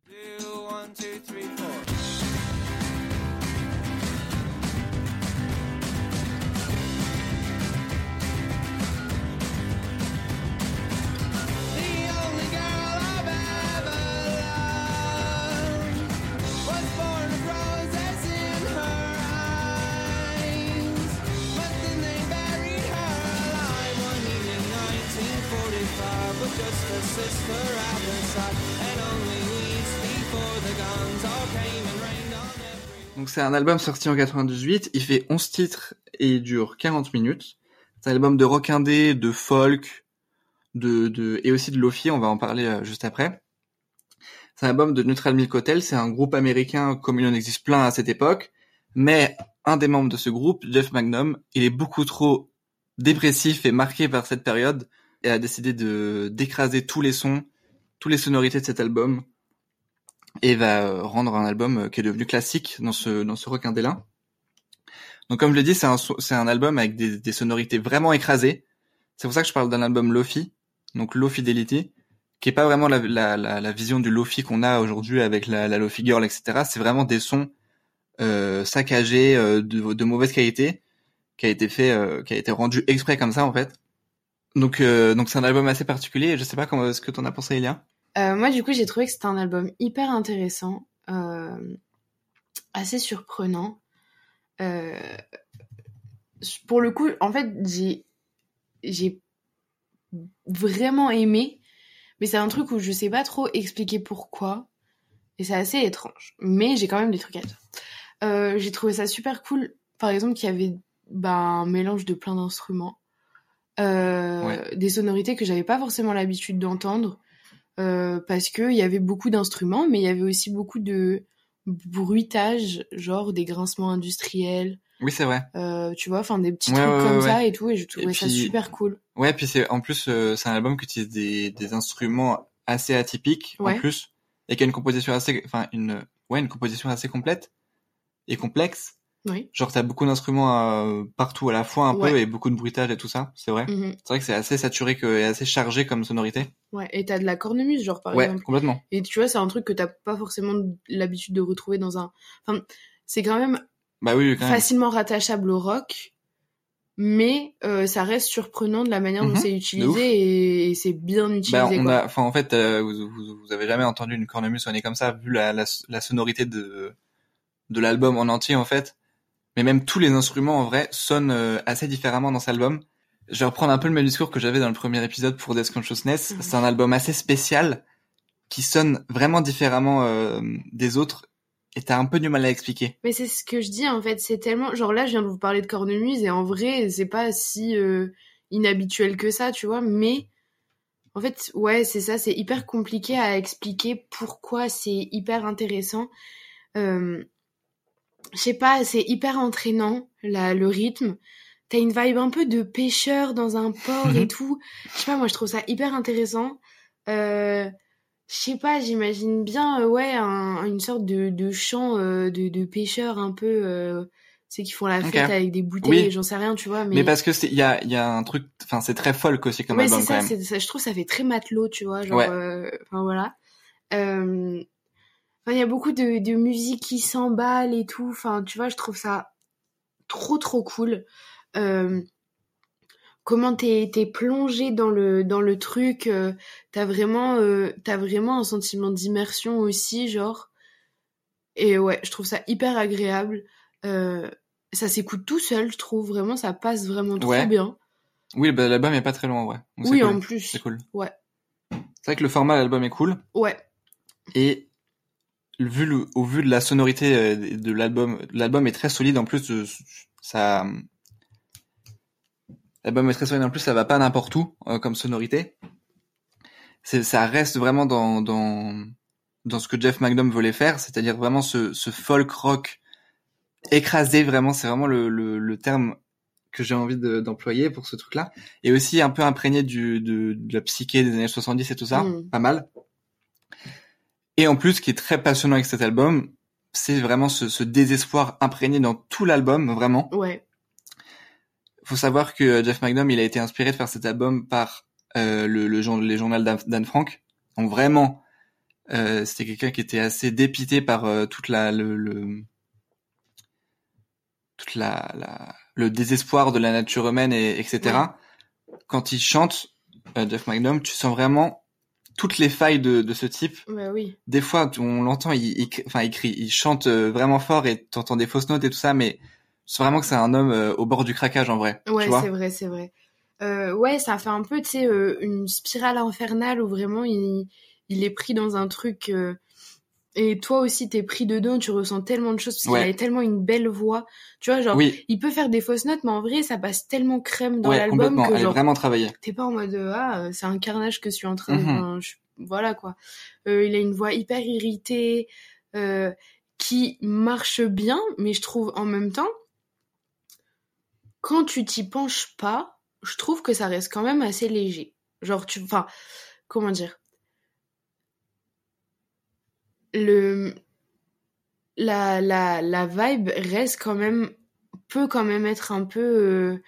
[SPEAKER 5] C'est un album sorti en 98, il fait 11 titres et il dure 40 minutes. C'est un album de rock indé, de folk, de, de et aussi de lofi, on va en parler euh, juste après. C'est un album de Neutral Milk Hotel, c'est un groupe américain comme il en existe plein à cette époque, mais un des membres de ce groupe, Jeff Magnum, il est beaucoup trop dépressif et marqué par cette période et a décidé de d'écraser tous les sons, toutes les sonorités de cet album et va euh, rendre un album euh, qui est devenu classique dans ce dans ce rock indé-là. Donc comme je l'ai dit, c'est un c'est un album avec des, sonorités vraiment écrasées. C'est pour ça que je parle d'un album lofi, donc low fidelity, qui est pas vraiment la la, vision du lofi qu'on a aujourd'hui avec la, la lofi girl, etc. C'est vraiment des sons euh, saccagés euh, de, de mauvaise qualité, qui a été fait, qui a été rendu exprès comme ça en fait. Donc donc c'est un album assez particulier. Je sais pas comment ce que t'en as pensé, Elia?
[SPEAKER 4] Euh, moi, du coup, j'ai trouvé que c'était un album hyper intéressant, euh, assez surprenant. Euh, pour le coup, en fait, j'ai j'ai vraiment aimé, mais c'est un truc où je sais pas trop expliquer pourquoi, et c'est assez étrange. Mais j'ai quand même des trucs à dire. Euh, j'ai trouvé ça super cool, par exemple, qu'il y avait bah, un mélange de plein d'instruments, euh,
[SPEAKER 5] Ouais.
[SPEAKER 4] des sonorités que j'avais pas forcément l'habitude d'entendre. Euh, parce que il y avait beaucoup d'instruments, mais il y avait aussi beaucoup de bruitage, genre des grincements industriels,
[SPEAKER 5] Oui, c'est vrai.
[SPEAKER 4] euh, tu vois, enfin des petits
[SPEAKER 5] Ouais,
[SPEAKER 4] trucs
[SPEAKER 5] ouais,
[SPEAKER 4] comme
[SPEAKER 5] ouais,
[SPEAKER 4] ça et tout, et je trouvais ça
[SPEAKER 5] puis-
[SPEAKER 4] super cool.
[SPEAKER 5] Ouais, puis c'est en plus euh, c'est un album qui utilise des, des instruments assez atypiques en plus et qui a une composition assez enfin une ouais une composition assez complète et complexe.
[SPEAKER 4] Oui.
[SPEAKER 5] Genre t'as beaucoup d'instruments euh, partout à la fois un peu
[SPEAKER 4] Ouais.
[SPEAKER 5] et beaucoup de bruitage et tout ça, c'est vrai.
[SPEAKER 4] Mhm.
[SPEAKER 5] C'est vrai que c'est assez saturé que, et assez chargé comme sonorité.
[SPEAKER 4] Ouais, et t'as de la cornemuse, genre par
[SPEAKER 5] ouais,
[SPEAKER 4] exemple.
[SPEAKER 5] complètement.
[SPEAKER 4] Et tu vois, c'est un truc que t'as pas forcément l'habitude de retrouver dans un. Enfin, c'est quand même
[SPEAKER 5] Bah oui, quand même.
[SPEAKER 4] facilement rattachable au rock, mais euh, ça reste surprenant de la manière dont
[SPEAKER 5] Mhm,
[SPEAKER 4] c'est utilisé et, et c'est bien utilisé.
[SPEAKER 5] Bah, on
[SPEAKER 4] quoi.
[SPEAKER 5] a, enfin, en fait, euh, vous, vous, vous avez jamais entendu une cornemuse sonner comme ça, vu la, la, la sonorité de, de l'album en entier, en fait. Mais même tous les instruments, en vrai, sonnent euh, assez différemment dans cet album. Je vais reprendre un peu le même discours que j'avais dans le premier épisode pour Death Consciousness.
[SPEAKER 4] Mhm.
[SPEAKER 5] C'est un album assez spécial, qui sonne vraiment différemment euh, des autres. et t'as un peu du mal à expliquer.
[SPEAKER 4] Mais c'est ce que je dis en fait, c'est tellement genre là je viens de vous parler de cornemuse et en vrai c'est pas si euh, inhabituel que ça, tu vois, mais en fait ouais c'est ça, c'est hyper compliqué à expliquer pourquoi c'est hyper intéressant. Euh, je sais pas, c'est hyper entraînant là le rythme. T'as une vibe un peu de pêcheur dans un port et tout. Je sais pas, moi je trouve ça hyper intéressant. Euh, je sais pas, j'imagine bien, euh, ouais, un, une sorte de, de chant euh, de, de pêcheurs un peu, euh, c'est qui font la fête avec des bouteilles,
[SPEAKER 5] Oui.
[SPEAKER 4] j'en sais rien, tu vois. Mais,
[SPEAKER 5] Mais, parce que c'est il y a y a un truc enfin c'est très folk aussi comme
[SPEAKER 4] ouais,
[SPEAKER 5] album
[SPEAKER 4] c'est ça,
[SPEAKER 5] même.
[SPEAKER 4] c'est ça, je trouve ça fait très matelot, tu vois, genre,
[SPEAKER 5] Ouais.
[SPEAKER 4] euh, enfin voilà. Enfin, il y a beaucoup de, de musique qui s'emballe et tout, enfin, tu vois, je trouve ça trop trop cool. Euh, comment t'es plongé dans le dans le truc euh, t'as vraiment euh, vraiment un sentiment d'immersion aussi genre et ouais je trouve ça hyper agréable euh, ça s'écoute tout seul je trouve vraiment ça passe vraiment trop
[SPEAKER 5] Ouais.
[SPEAKER 4] bien
[SPEAKER 5] Oui, bah, l'album est pas très loin ouais. Donc,
[SPEAKER 4] oui
[SPEAKER 5] cool.
[SPEAKER 4] en plus
[SPEAKER 5] C'est cool.
[SPEAKER 4] ouais
[SPEAKER 5] C'est vrai que le format de l'album est cool
[SPEAKER 4] ouais
[SPEAKER 5] et vu le, au vu de la sonorité euh, de l'album, l'album est très solide en plus de ça l'album est très solide en plus ça va pas n'importe où euh, comme sonorité. C'est ça reste vraiment dans dans dans ce que Jeff McDomm voulait faire, c'est-à-dire vraiment ce, ce folk rock écrasé vraiment, c'est vraiment le, le, le terme que j'ai envie de- d'employer pour ce truc-là. Et aussi un peu imprégné du, de, de la psyché des années 70 et tout ça,
[SPEAKER 4] Mm.
[SPEAKER 5] pas mal. Et en plus, ce qui est très passionnant avec cet album, c'est vraiment ce, ce désespoir imprégné dans tout l'album, vraiment.
[SPEAKER 4] ouais
[SPEAKER 5] faut savoir que Jeff McDomm, il a été inspiré de faire cet album par euh, le, le les journaux d'Anne Frank. Donc vraiment, euh, c'était quelqu'un qui était assez dépité par euh, toute la le, le toute la, la le désespoir de la nature humaine et etc. Quand il chante euh, Jeff McDomm, tu sens vraiment toutes les failles de, de ce type.
[SPEAKER 4] bah oui
[SPEAKER 5] Des fois, on l'entend, il, il, enfin, il crie, il chante euh, vraiment fort et t'entends des fausses notes et tout ça, mais c'est vraiment que c'est un homme euh, au bord du craquage en vrai.
[SPEAKER 4] Ouais, c'est vrai, c'est vrai. Euh, ouais, ça fait un peu, tu sais, euh, une spirale infernale où vraiment il, il est pris dans un truc. Et toi aussi, t'es pris dedans, tu ressens tellement de choses parce
[SPEAKER 5] Ouais.
[SPEAKER 4] qu'il avait tellement une belle voix. Tu vois, genre,
[SPEAKER 5] Oui,
[SPEAKER 4] il peut faire des fausses notes, mais en vrai, ça passe tellement crème dans
[SPEAKER 5] ouais,
[SPEAKER 4] l'album que
[SPEAKER 5] Elle est
[SPEAKER 4] genre,
[SPEAKER 5] vraiment travaillée.
[SPEAKER 4] t'es pas en mode euh, ah, euh, c'est un carnage que je suis en train de.
[SPEAKER 5] Mhm.
[SPEAKER 4] je- Voilà quoi. Euh, il a une voix hyper irritée euh, qui marche bien, mais je trouve en même temps, quand tu t'y penches pas, je trouve que ça reste quand même assez léger. Genre, tu. Enfin, comment dire? Le. La, la, la vibe reste quand même. peut quand même être un peu euh,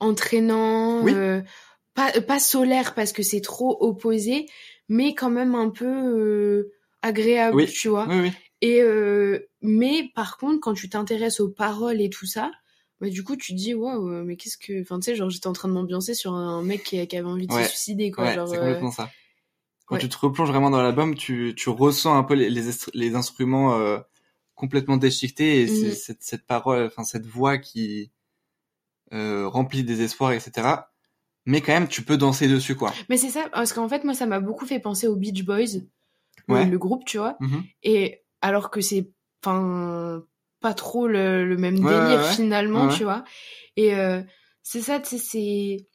[SPEAKER 4] entraînant.
[SPEAKER 5] Oui.
[SPEAKER 4] euh, pas, pas solaire parce que c'est trop opposé, mais quand même un peu euh, agréable,
[SPEAKER 5] Oui.
[SPEAKER 4] tu vois.
[SPEAKER 5] Oui.
[SPEAKER 4] Et mais par contre, quand tu t'intéresses aux paroles et tout ça, bah du coup tu te dis waouh, mais qu'est-ce que, enfin tu sais, genre j'étais en train de m'ambiancer sur un mec qui, qui avait envie de
[SPEAKER 5] Ouais.
[SPEAKER 4] se suicider quoi,
[SPEAKER 5] Ouais,
[SPEAKER 4] genre.
[SPEAKER 5] c'est
[SPEAKER 4] euh,
[SPEAKER 5] complètement ça. Quand
[SPEAKER 4] ouais.
[SPEAKER 5] tu te replonges vraiment dans l'album, tu, tu ressens un peu les, les, les instruments euh, complètement déchiquetés et
[SPEAKER 4] Mhm.
[SPEAKER 5] cette, cette parole, enfin cette voix qui euh, remplit des espoirs, etc. Mais quand même, tu peux danser dessus, quoi.
[SPEAKER 4] Mais c'est ça, parce qu'en fait moi ça m'a beaucoup fait penser aux Beach Boys, le-
[SPEAKER 5] Ouais.
[SPEAKER 4] le, groupe, tu vois.
[SPEAKER 5] Mhm.
[SPEAKER 4] Et alors que c'est, enfin, pas trop le, le même
[SPEAKER 5] Ouais,
[SPEAKER 4] délire finalement, tu vois. Et euh, c'est ça, c'est.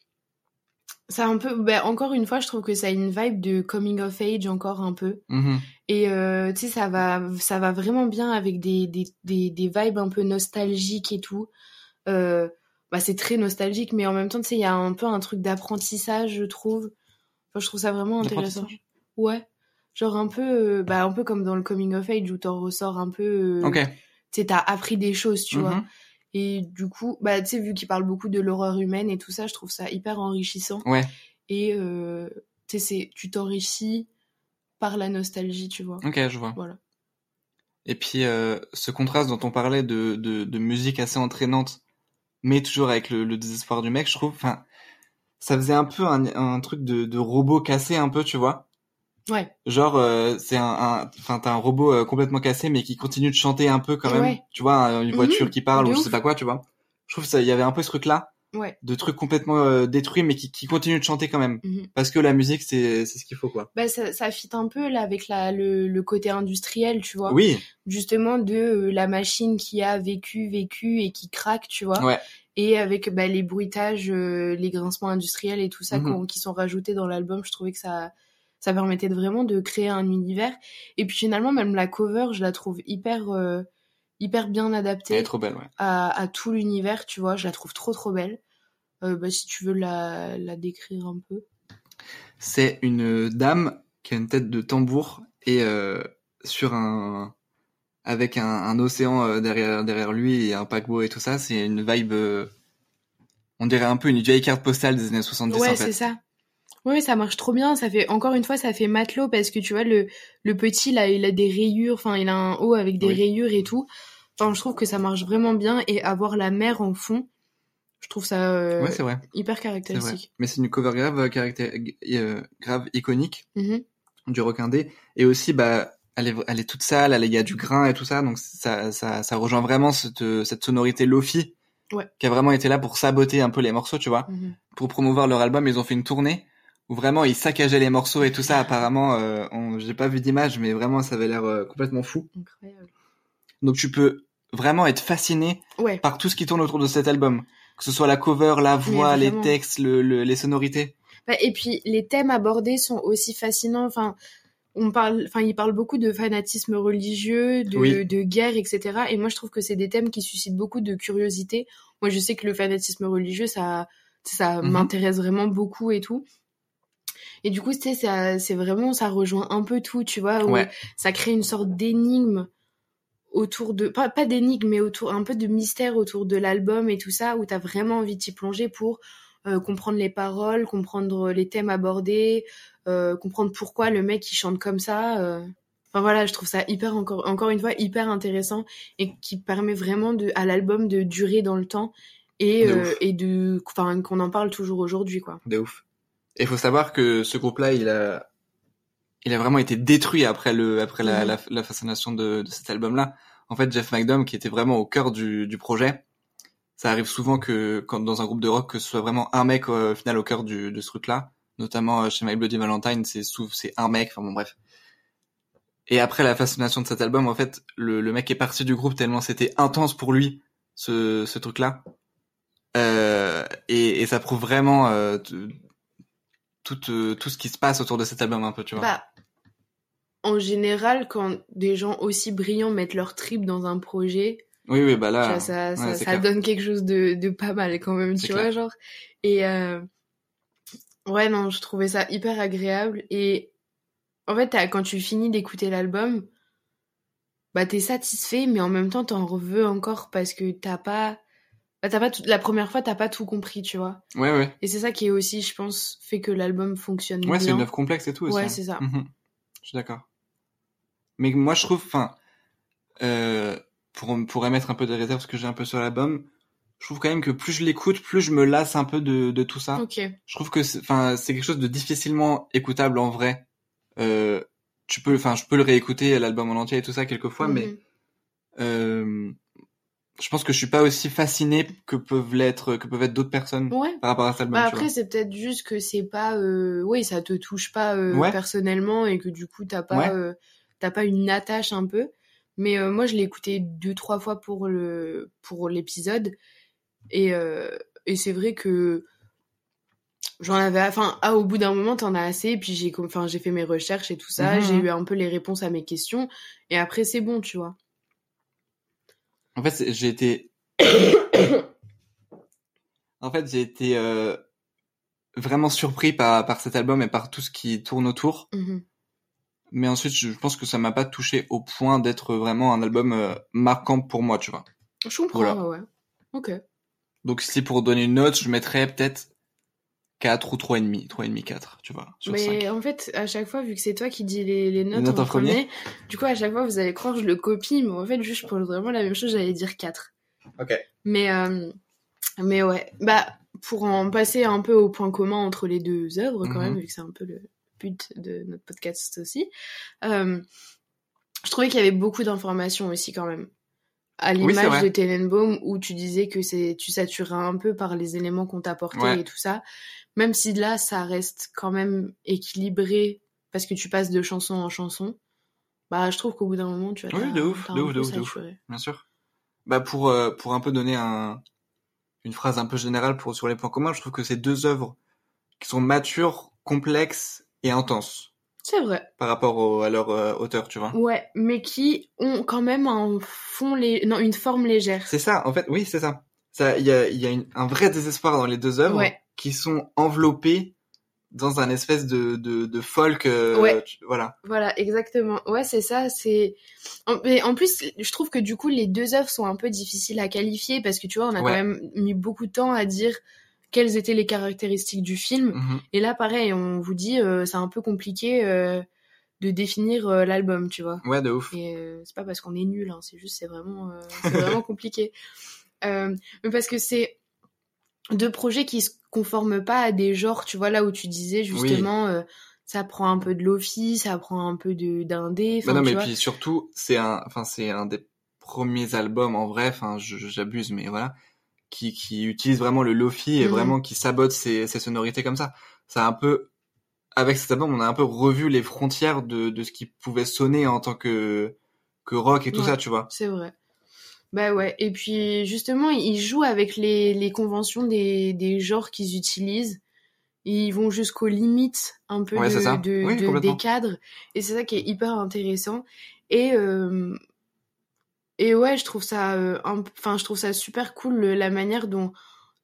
[SPEAKER 4] Ça a un peu. Ben, encore une fois, je trouve que ça a une vibe de coming of age, encore un peu.
[SPEAKER 5] Mhm.
[SPEAKER 4] Et euh, tu sais, ça va, ça va vraiment bien avec des, des, des, des vibes un peu nostalgiques et tout. Euh, bah, c'est très nostalgique, mais en même temps, tu sais, il y a un peu un truc d'apprentissage, je trouve. Enfin, je trouve ça vraiment intéressant. Ouais. Genre un peu, euh, bah, un peu comme dans le coming of age où t'en ressors un peu. euh,
[SPEAKER 5] Ok.
[SPEAKER 4] Tu sais, t'as appris des choses, tu vois. Et du coup, bah, tu sais, vu qu'il parle beaucoup de l'horreur humaine et tout ça, je trouve ça hyper enrichissant.
[SPEAKER 5] Ouais.
[SPEAKER 4] Et euh, tu sais, c'est- tu t'enrichis par la nostalgie, tu vois.
[SPEAKER 5] Ok, je vois.
[SPEAKER 4] Voilà.
[SPEAKER 5] Et puis, euh, ce contraste dont on parlait de, de, de musique assez entraînante, mais toujours avec le, le désespoir du mec, je trouve, enfin, ça faisait un peu un, un truc de, de robot cassé un peu, tu vois.
[SPEAKER 4] Ouais.
[SPEAKER 5] Genre, euh, c'est un, enfin, t'as un robot euh, complètement cassé, mais qui continue de chanter un peu quand même.
[SPEAKER 4] Ouais.
[SPEAKER 5] Tu vois, une voiture
[SPEAKER 4] Mhm,
[SPEAKER 5] qui parle
[SPEAKER 4] de
[SPEAKER 5] ou je sais pas quoi, tu vois. Je trouve ça, il y avait un peu ce truc-là.
[SPEAKER 4] Ouais.
[SPEAKER 5] de trucs complètement euh, détruits, mais qui, qui continuent de chanter quand même.
[SPEAKER 4] Mhm.
[SPEAKER 5] Parce que la musique, c'est c'est ce qu'il faut, quoi.
[SPEAKER 4] Bah, ça, ça fit un peu là avec la, le, le côté industriel, tu vois.
[SPEAKER 5] Oui,
[SPEAKER 4] Justement de euh, la machine qui a vécu, vécu et qui craque, tu vois.
[SPEAKER 5] ouais.
[SPEAKER 4] Et avec bah, les bruitages, euh, les grincements industriels et tout ça
[SPEAKER 5] Mhm.
[SPEAKER 4] qui sont rajoutés dans l'album, je trouvais que ça, ça permettait de vraiment de créer un univers. Et puis finalement, même la cover, je la trouve hyper, euh, hyper bien
[SPEAKER 5] Elle
[SPEAKER 4] adaptée
[SPEAKER 5] est trop belle, ouais.
[SPEAKER 4] à, à tout l'univers, tu vois. Je la trouve trop trop belle. Euh, bah, si tu veux la, la décrire un peu.
[SPEAKER 5] C'est une dame qui a une tête de tambour et euh, sur un avec un, un océan euh, derrière derrière lui et un paquebot et tout ça, c'est une vibe on dirait un peu une vieille carte postale des années 70
[SPEAKER 4] Ouais,
[SPEAKER 5] en
[SPEAKER 4] c'est ça. Ouais, ça marche trop bien. Ça fait encore une fois, ça fait matelot parce que tu vois le le petit là, il a des rayures. Enfin, il a un haut avec des
[SPEAKER 5] Oui.
[SPEAKER 4] rayures et tout. Enfin, je trouve que ça marche vraiment bien et avoir la mer en fond, je trouve ça euh,
[SPEAKER 5] Ouais, c'est vrai.
[SPEAKER 4] hyper
[SPEAKER 5] vrai.
[SPEAKER 4] caractéristique.
[SPEAKER 5] Mais c'est une cover grave euh, euh, grave iconique
[SPEAKER 4] Mhm.
[SPEAKER 5] du requin D et aussi bah elle est elle est toute sale, elle est- il y a du grain et tout ça donc ça ça ça rejoint vraiment cette cette sonorité lofi
[SPEAKER 4] Ouais.
[SPEAKER 5] qui a vraiment été là pour saboter un peu les morceaux, tu vois.
[SPEAKER 4] Mhm.
[SPEAKER 5] pour promouvoir leur album, ils ont fait une tournée où vraiment ils saccageaient les morceaux et tout ça. Apparemment, euh, j'ai pas vu d'image, mais vraiment ça avait l'air euh, complètement fou.
[SPEAKER 4] Incroyable.
[SPEAKER 5] Donc tu peux vraiment être fasciné
[SPEAKER 4] Ouais.
[SPEAKER 5] par tout ce qui tourne autour de cet album, que ce soit la cover, la voix, les textes, le, le- les sonorités.
[SPEAKER 4] Bah, et puis les thèmes abordés sont aussi fascinants. Enfin, on parle, enfin, il parle beaucoup de fanatisme religieux, de,
[SPEAKER 5] Oui.
[SPEAKER 4] de guerre, etc. Et moi, je trouve que c'est des thèmes qui suscitent beaucoup de curiosité. Moi, je sais que le fanatisme religieux, ça, ça
[SPEAKER 5] Mhm.
[SPEAKER 4] m'intéresse vraiment beaucoup et tout. Et du coup, tu sais, ça, c'est vraiment, ça rejoint un peu tout, tu vois, où
[SPEAKER 5] Ouais.
[SPEAKER 4] ça crée une sorte d'énigme autour de, pas, pas d'énigme, mais autour, un peu de mystère autour de l'album et tout ça, où t'as vraiment envie de t'y plonger pour euh, comprendre les paroles, comprendre les thèmes abordés, euh, comprendre pourquoi le mec il chante comme ça. euh. Enfin voilà, je trouve ça hyper encore encore une fois hyper intéressant et qui permet vraiment de à l'album de durer dans le temps et
[SPEAKER 5] De
[SPEAKER 4] euh, et de enfin qu'on en parle toujours aujourd'hui quoi.
[SPEAKER 5] De ouf. Et il faut savoir que ce groupe-là, il a, il a vraiment été détruit après le, après la,
[SPEAKER 4] Mhm.
[SPEAKER 5] la, la fascination de, de cet album-là. En fait, Jeff McDomm, qui était vraiment au cœur du, du projet, ça arrive souvent que quand dans un groupe de rock, que ce soit vraiment un mec euh, au final au cœur du, de ce truc-là. Notamment euh, chez My Bloody Valentine, c'est souvent c'est un mec. Enfin bon bref. Et après la fascination de cet album, en fait, le, le mec est parti du groupe tellement c'était intense pour lui ce, ce truc-là. Euh, et, et ça prouve vraiment euh, tout, euh, tout ce qui se passe autour de cet album un peu, tu vois.
[SPEAKER 4] Bah en général quand des gens aussi brillants mettent leur trip dans un projet,
[SPEAKER 5] oui, oui, bah là.
[SPEAKER 4] vois, ça,
[SPEAKER 5] ouais,
[SPEAKER 4] ça,
[SPEAKER 5] c'est
[SPEAKER 4] ça
[SPEAKER 5] clair.
[SPEAKER 4] donne quelque chose de, de pas mal quand même, tu vois, genre. Et euh, ouais, non, je trouvais ça hyper agréable. Et en fait, quand tu finis d'écouter l'album, bah t'es satisfait, mais en même temps t'en veux encore parce que t'as pas, bah, t'as pas tout- la première fois t'as pas tout compris, tu vois.
[SPEAKER 5] Ouais, ouais.
[SPEAKER 4] Et c'est ça qui est aussi, je pense, fait que l'album fonctionne
[SPEAKER 5] Ouais, c'est
[SPEAKER 4] bien.
[SPEAKER 5] une œuvre complexe et tout aussi.
[SPEAKER 4] Ouais,
[SPEAKER 5] hein.
[SPEAKER 4] c'est ça.
[SPEAKER 5] Mhm. Je suis d'accord. Mais moi, je trouve, enfin, euh, pour, pour émettre un peu des réserves, ce que j'ai un peu sur l'album, je trouve quand même que plus je l'écoute, plus je me lasse un peu de, de tout ça.
[SPEAKER 4] Ok.
[SPEAKER 5] Je trouve que c'est, enfin, c'est quelque chose de difficilement écoutable en vrai. Euh, tu peux, enfin, je peux le réécouter l'album en entier et tout ça quelquefois, mais
[SPEAKER 4] Mhm.
[SPEAKER 5] euh, je pense que je suis pas aussi fasciné que peuvent l'être, que peuvent être d'autres personnes
[SPEAKER 4] Ouais.
[SPEAKER 5] par rapport à album.
[SPEAKER 4] Bah après c'est peut-être juste que c'est pas euh... oui ça te touche pas euh,
[SPEAKER 5] Ouais.
[SPEAKER 4] personnellement et que du coup t'as pas
[SPEAKER 5] Ouais.
[SPEAKER 4] euh, t'as pas une attache un peu mais moi je l'ai écouté deux trois fois pour le pour l'épisode et et c'est vrai que j'en avais enfin ah au bout d'un moment t'en as assez puis j'ai enfin j'ai fait mes recherches et tout ça
[SPEAKER 5] Mhm.
[SPEAKER 4] j'ai eu un peu les réponses à mes questions et après c'est bon tu vois
[SPEAKER 5] En fait, j'ai été, en fait, j'ai été euh, vraiment surpris par par cet album et par tout ce qui tourne autour.
[SPEAKER 4] Mhm.
[SPEAKER 5] Mais ensuite, je pense que ça m'a pas touché au point d'être vraiment un album euh, marquant pour moi, tu vois.
[SPEAKER 4] je comprends
[SPEAKER 5] Voilà.
[SPEAKER 4] ouais, ouais ok
[SPEAKER 5] Donc si pour donner une note, je mettrais peut-être 4 ou 3,5, 3,5, 4, tu vois, sur 5.
[SPEAKER 4] Mais en fait, à chaque fois, vu que c'est toi qui dis les, les notes,
[SPEAKER 5] notes
[SPEAKER 4] en
[SPEAKER 5] en premier.
[SPEAKER 4] premier, du coup, à chaque fois, vous allez croire que je le copie, mais en fait, juste, je pense vraiment la même chose, j'allais dire 4.
[SPEAKER 5] Ok.
[SPEAKER 4] Mais, euh, mais ouais, bah, pour en passer un peu au point commun entre les deux œuvres, quand
[SPEAKER 5] Mhm.
[SPEAKER 4] même, vu que c'est un peu le but de notre podcast aussi, euh, je trouvais qu'il y avait beaucoup d'informations aussi, quand même. À l'image de Tenenbaum où tu disais que c'est tu saturais un peu par les éléments qu'on t'apportait
[SPEAKER 5] Ouais.
[SPEAKER 4] et tout ça. Même si là, ça reste quand même équilibré parce que tu passes de chanson en chanson. Bah, je trouve qu'au bout d'un moment, tu vas
[SPEAKER 5] Oui, de ouf, de ouf, de ouf, de ouf. Bien sûr. Bah pour euh, pour un peu donner un une phrase un peu générale pour sur les points communs, je trouve que c'est deux œuvres qui sont matures, complexes et intenses
[SPEAKER 4] C'est vrai.
[SPEAKER 5] par rapport au- à leur euh, auteur, tu vois.
[SPEAKER 4] Ouais, mais qui ont quand même un fond lé... non, une forme légère.
[SPEAKER 5] C'est ça, en fait, oui, c'est ça. Ça, il y a y a une- un vrai désespoir dans les deux œuvres
[SPEAKER 4] Ouais.
[SPEAKER 5] qui sont enveloppées dans un espèce de de, de folk, euh,
[SPEAKER 4] Ouais.
[SPEAKER 5] tu- voilà.
[SPEAKER 4] Voilà, exactement. Ouais, c'est ça, c'est en, mais en plus, je trouve que du coup les deux œuvres sont un peu difficiles à qualifier parce que tu vois, on a
[SPEAKER 5] Ouais.
[SPEAKER 4] quand même mis beaucoup de temps à dire quelles étaient les caractéristiques du film.
[SPEAKER 5] Mhm.
[SPEAKER 4] Et là, pareil, on vous dit, euh, c'est un peu compliqué euh, de définir euh, l'album, tu vois.
[SPEAKER 5] Ouais, de ouf.
[SPEAKER 4] Et c'est pas parce qu'on est nul, hein, c'est juste, c'est vraiment, c'est vraiment compliqué. Mais parce que c'est deux projets qui se conforment pas à des genres, tu vois, là où tu disais justement, ça prend un peu de lofi, ça prend un peu de d'indé.
[SPEAKER 5] Bah non,
[SPEAKER 4] tu
[SPEAKER 5] mais
[SPEAKER 4] vois.
[SPEAKER 5] puis surtout, c'est un, enfin, c'est un des premiers albums en vrai, enfin, j'abuse, mais voilà, qui, qui utilise vraiment le lofi et
[SPEAKER 4] Mhm.
[SPEAKER 5] vraiment qui sabote ses, ses sonorités comme ça. Ça a un peu, avec cet album, on a un peu revu les frontières de, de ce qui pouvait sonner en tant que, que rock et tout
[SPEAKER 4] Ouais.
[SPEAKER 5] ça, tu vois.
[SPEAKER 4] C'est vrai. Bah ouais, et puis justement, ils jouent avec les, les conventions des, des genres qu'ils utilisent. Ils vont jusqu'aux limites un peu
[SPEAKER 5] Ouais,
[SPEAKER 4] de,
[SPEAKER 5] c'est ça.
[SPEAKER 4] de-
[SPEAKER 5] Oui,
[SPEAKER 4] de-
[SPEAKER 5] complètement.
[SPEAKER 4] des cadres. Et c'est ça qui est hyper intéressant. Et, euh, et ouais, je trouve ça, euh, enfin, je trouve ça super cool le- la manière dont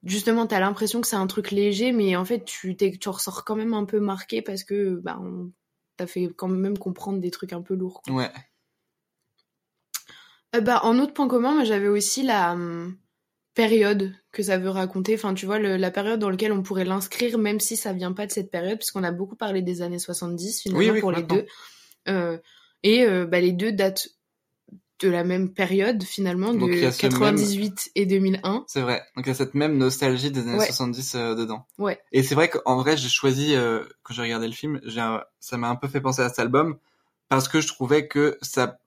[SPEAKER 4] justement t'as l'impression que c'est un truc léger, mais en fait tu, tu ressors quand même un peu marqué parce que bah, on t'a fait quand même comprendre des trucs un peu lourds. quoi.
[SPEAKER 5] Ouais.
[SPEAKER 4] Euh, bah, en autre point commun, j'avais aussi la hum, période que ça veut raconter. Enfin, tu vois, le- la période dans laquelle on pourrait l'inscrire, même si ça vient pas de cette période, puisqu'on a beaucoup parlé des années 70 finalement
[SPEAKER 5] Oui, oui,
[SPEAKER 4] pour les deux. Euh, et euh, bah, les deux datent de la même période finalement,
[SPEAKER 5] Donc,
[SPEAKER 4] de
[SPEAKER 5] a ce
[SPEAKER 4] 98 et 2001.
[SPEAKER 5] C'est vrai. Donc il y a cette même nostalgie des années
[SPEAKER 4] Ouais.
[SPEAKER 5] 70 euh, dedans.
[SPEAKER 4] Ouais.
[SPEAKER 5] Et c'est vrai qu'en vrai, j'ai choisi, euh, quand j'ai regardé le film, j'ai un- ça m'a un peu fait penser à cet album parce que je trouvais que ça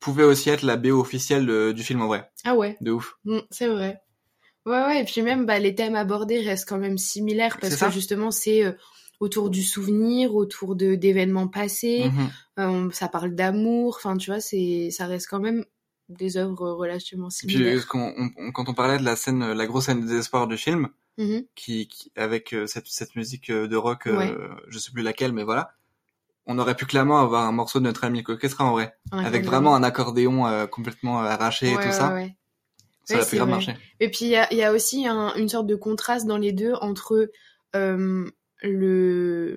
[SPEAKER 5] pouvait aussi être la BO officielle euh, du film en vrai.
[SPEAKER 4] Ah ouais,
[SPEAKER 5] De ouf.
[SPEAKER 4] Mm, c'est vrai. Ouais, ouais, et puis même bah, les thèmes abordés restent quand même similaires parce que justement c'est euh, autour du souvenir, autour de d'événements passés.
[SPEAKER 5] Mhm.
[SPEAKER 4] Euh, ça parle d'amour, enfin tu vois, c'est ça reste quand même des œuvres relativement
[SPEAKER 5] Puis
[SPEAKER 4] similaires.
[SPEAKER 5] euh, qu'on- on- on- quand on parlait de la scène, la grosse scène de désespoir du film,
[SPEAKER 4] Mhm.
[SPEAKER 5] qui, qui- avec euh, cette, cette musique de rock,
[SPEAKER 4] Ouais.
[SPEAKER 5] je sais plus laquelle, mais voilà, on aurait pu clairement avoir un morceau de notre ami Orchestra en vrai, avec vraiment un accordéon euh, complètement euh, arraché
[SPEAKER 4] Ouais,
[SPEAKER 5] et tout ça.
[SPEAKER 4] ouais.
[SPEAKER 5] Ça aurait pu grave marcher.
[SPEAKER 4] Et puis il y a, il y a aussi un- une sorte de contraste dans les deux entre euh, le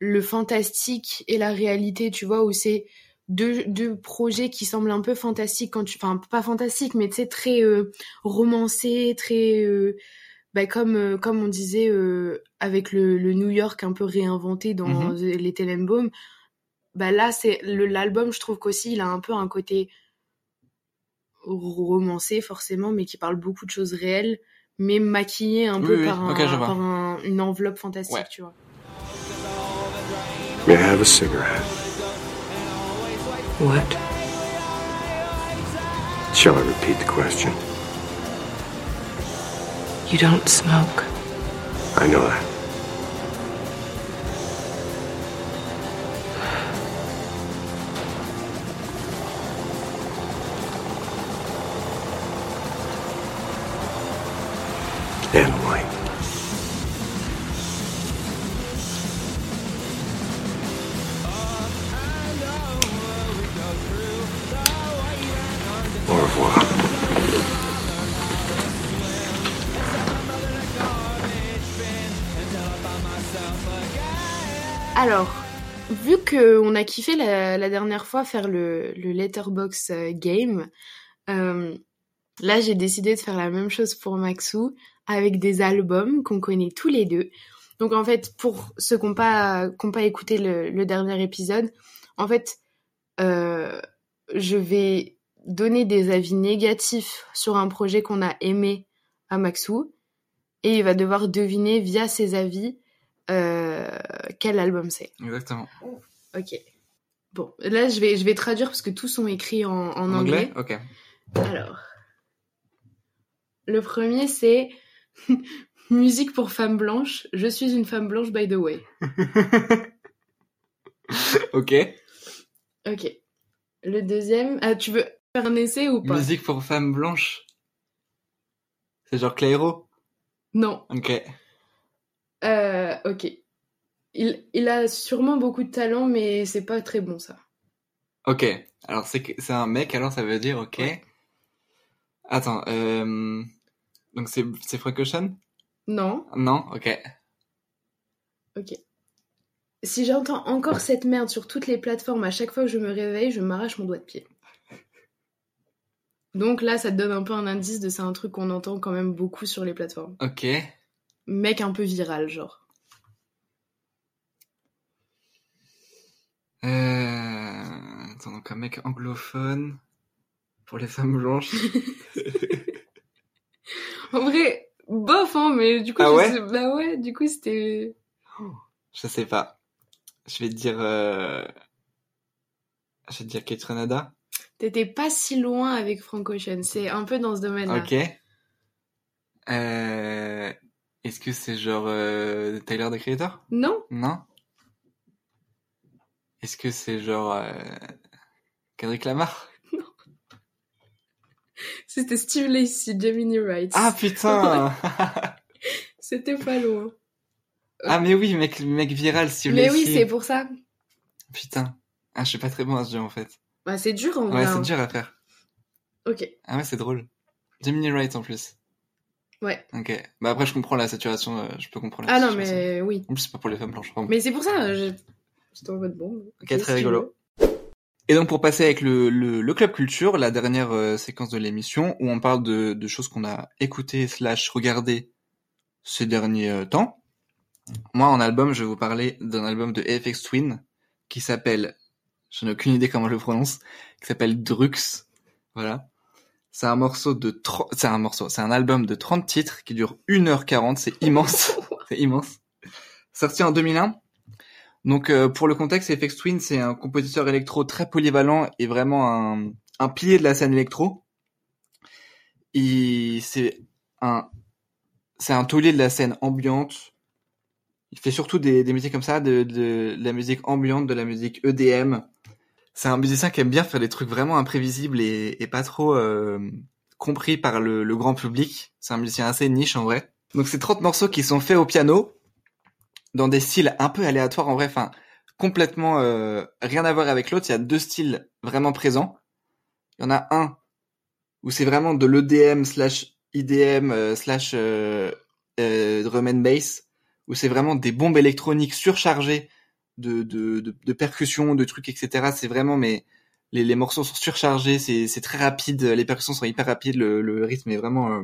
[SPEAKER 4] le fantastique et la réalité, tu vois, où c'est deux, deux projets qui semblent un peu fantastiques quand tu, enfin pas fantastiques, mais tu sais très euh, romancés, très euh, bah, comme euh, comme on disait avec le, le New York un peu réinventé dans
[SPEAKER 5] Mhm.
[SPEAKER 4] les Tenenbaum. Bah là c'est l'album, je trouve qu'aussi il a un peu un côté romancé forcément, mais qui parle beaucoup de choses réelles, mais maquillé un
[SPEAKER 5] Oui,
[SPEAKER 4] peu
[SPEAKER 5] oui,
[SPEAKER 4] par, un-
[SPEAKER 5] ok, je vois.
[SPEAKER 4] par un- une enveloppe fantastique,
[SPEAKER 5] Ouais.
[SPEAKER 4] tu vois.
[SPEAKER 6] May I have a cigarette?
[SPEAKER 7] What?
[SPEAKER 6] Shall I repeat the question?
[SPEAKER 7] You don't smoke.
[SPEAKER 6] I know that.
[SPEAKER 4] Vu que on a kiffé la, la dernière fois faire le, le letterbox euh, game, euh, là j'ai décidé de faire la même chose pour Maxou avec des albums qu'on connaît tous les deux. Donc en fait, pour ceux qui n'ont pas, qui ont pas écouté le, le dernier épisode, en fait, euh, je vais donner des avis négatifs sur un projet qu'on a aimé à Maxou et il va devoir deviner via ses avis euh, quel album c'est.
[SPEAKER 5] Exactement.
[SPEAKER 4] Ok. Bon, là je vais je vais traduire parce que tous sont écrits en, en anglais?
[SPEAKER 5] Ok.
[SPEAKER 4] Alors, le premier c'est musique pour femme blanche. Je suis une femme blanche by the way.
[SPEAKER 5] Ok.
[SPEAKER 4] Ok. Le deuxième, ah tu veux faire un essai ou pas?
[SPEAKER 5] Musique pour femme blanche. C'est genre Clairo?
[SPEAKER 4] Non.
[SPEAKER 5] Ok.
[SPEAKER 4] Euh, ok. Il, il a sûrement beaucoup de talent, mais c'est pas très bon ça.
[SPEAKER 5] Ok. Alors c'est un mec, alors ça veut dire ok. Attends. Euh... Donc c'est c'est Frank Ocean?
[SPEAKER 4] Non.
[SPEAKER 5] Non? Ok.
[SPEAKER 4] Ok. Si j'entends encore cette merde sur toutes les plateformes à chaque fois que je me réveille, je m'arrache mon doigt de pied. Donc là, ça te donne un peu un indice de c'est un truc qu'on entend quand même beaucoup sur les plateformes.
[SPEAKER 5] Ok.
[SPEAKER 4] Mec un peu viral, genre.
[SPEAKER 5] Euh... Attends, donc un mec anglophone pour les femmes blanches.
[SPEAKER 4] En vrai, bof, hein, mais du coup,
[SPEAKER 5] Ah
[SPEAKER 4] je
[SPEAKER 5] ouais
[SPEAKER 4] sais- bah ouais, du coup, c'était.
[SPEAKER 5] Je sais pas. Je vais te dire. Euh... Je vais te dire Kate Renada.
[SPEAKER 4] T'étais pas si loin avec Frank Ocean, c'est un peu dans ce domaine-là.
[SPEAKER 5] Ok. Euh... Est-ce que c'est genre euh, Tyler the Creator?
[SPEAKER 4] Non
[SPEAKER 5] Non? Est-ce que c'est genre euh... Kendrick Lamar?
[SPEAKER 4] C'était Steve Lacey, Gemini Wright.
[SPEAKER 5] Ah putain
[SPEAKER 4] C'était pas loin.
[SPEAKER 5] Ah mais oui, mec, mec viral, vous
[SPEAKER 4] Mais
[SPEAKER 5] voulez
[SPEAKER 4] oui, c'est pour ça.
[SPEAKER 5] Putain. Ah, je suis pas très bon à ce jeu en fait.
[SPEAKER 4] Bah, c'est dur en vrai.
[SPEAKER 5] Ouais,
[SPEAKER 4] hein.
[SPEAKER 5] c'est dur à faire.
[SPEAKER 4] Ok,
[SPEAKER 5] Ah ouais, c'est drôle. Gemini Wright en plus.
[SPEAKER 4] ouais.
[SPEAKER 5] Ok. Bah après, je comprends la saturation, euh, je peux comprendre la
[SPEAKER 4] Ah non, mais oui.
[SPEAKER 5] En plus, c'est pas pour les femmes blanches.
[SPEAKER 4] Mais c'est pour ça, je... j'étais en mode bon.
[SPEAKER 5] Ok, très rigolo. Et donc pour passer avec le, le, le club culture, la dernière euh, séquence de l'émission où on parle de, de choses qu'on a écoutées slash regardées ces derniers euh, temps. Moi en album, je vais vous parler d'un album de FX Twin qui s'appelle, je n'ai aucune idée comment je le prononce, qui s'appelle Drux. Voilà. C'est un morceau de 30, c'est un morceau, c'est un album de 30 titres qui dure 1h40, c'est immense. c'est immense. Sorti en 2001. Donc euh, pour le contexte, FX Twin, c'est un compositeur électro très polyvalent et vraiment un, un pilier de la scène électro. C'est un c'est un taulier de la scène ambiante. Il fait surtout des, des musiques comme ça, de, de, de la musique ambiante, de la musique EDM. C'est un musicien qui aime bien faire des trucs vraiment imprévisibles et, et pas trop euh, compris par le, le grand public. C'est un musicien assez niche en vrai. Donc c'est 30 morceaux qui sont faits au piano dans des styles un peu aléatoires en vrai, enfin complètement euh, rien à voir avec l'autre. Il y a deux styles vraiment présents. Il y en a un où c'est vraiment de l'EDM slash IDM euh, slash euh, euh, drum and bass, où c'est vraiment des bombes électroniques surchargées de, de, de, percussions, de trucs, etc. C'est vraiment mais les, les morceaux sont surchargés, c'est c'est très rapide, les percussions sont hyper rapides, le, le rythme est vraiment euh,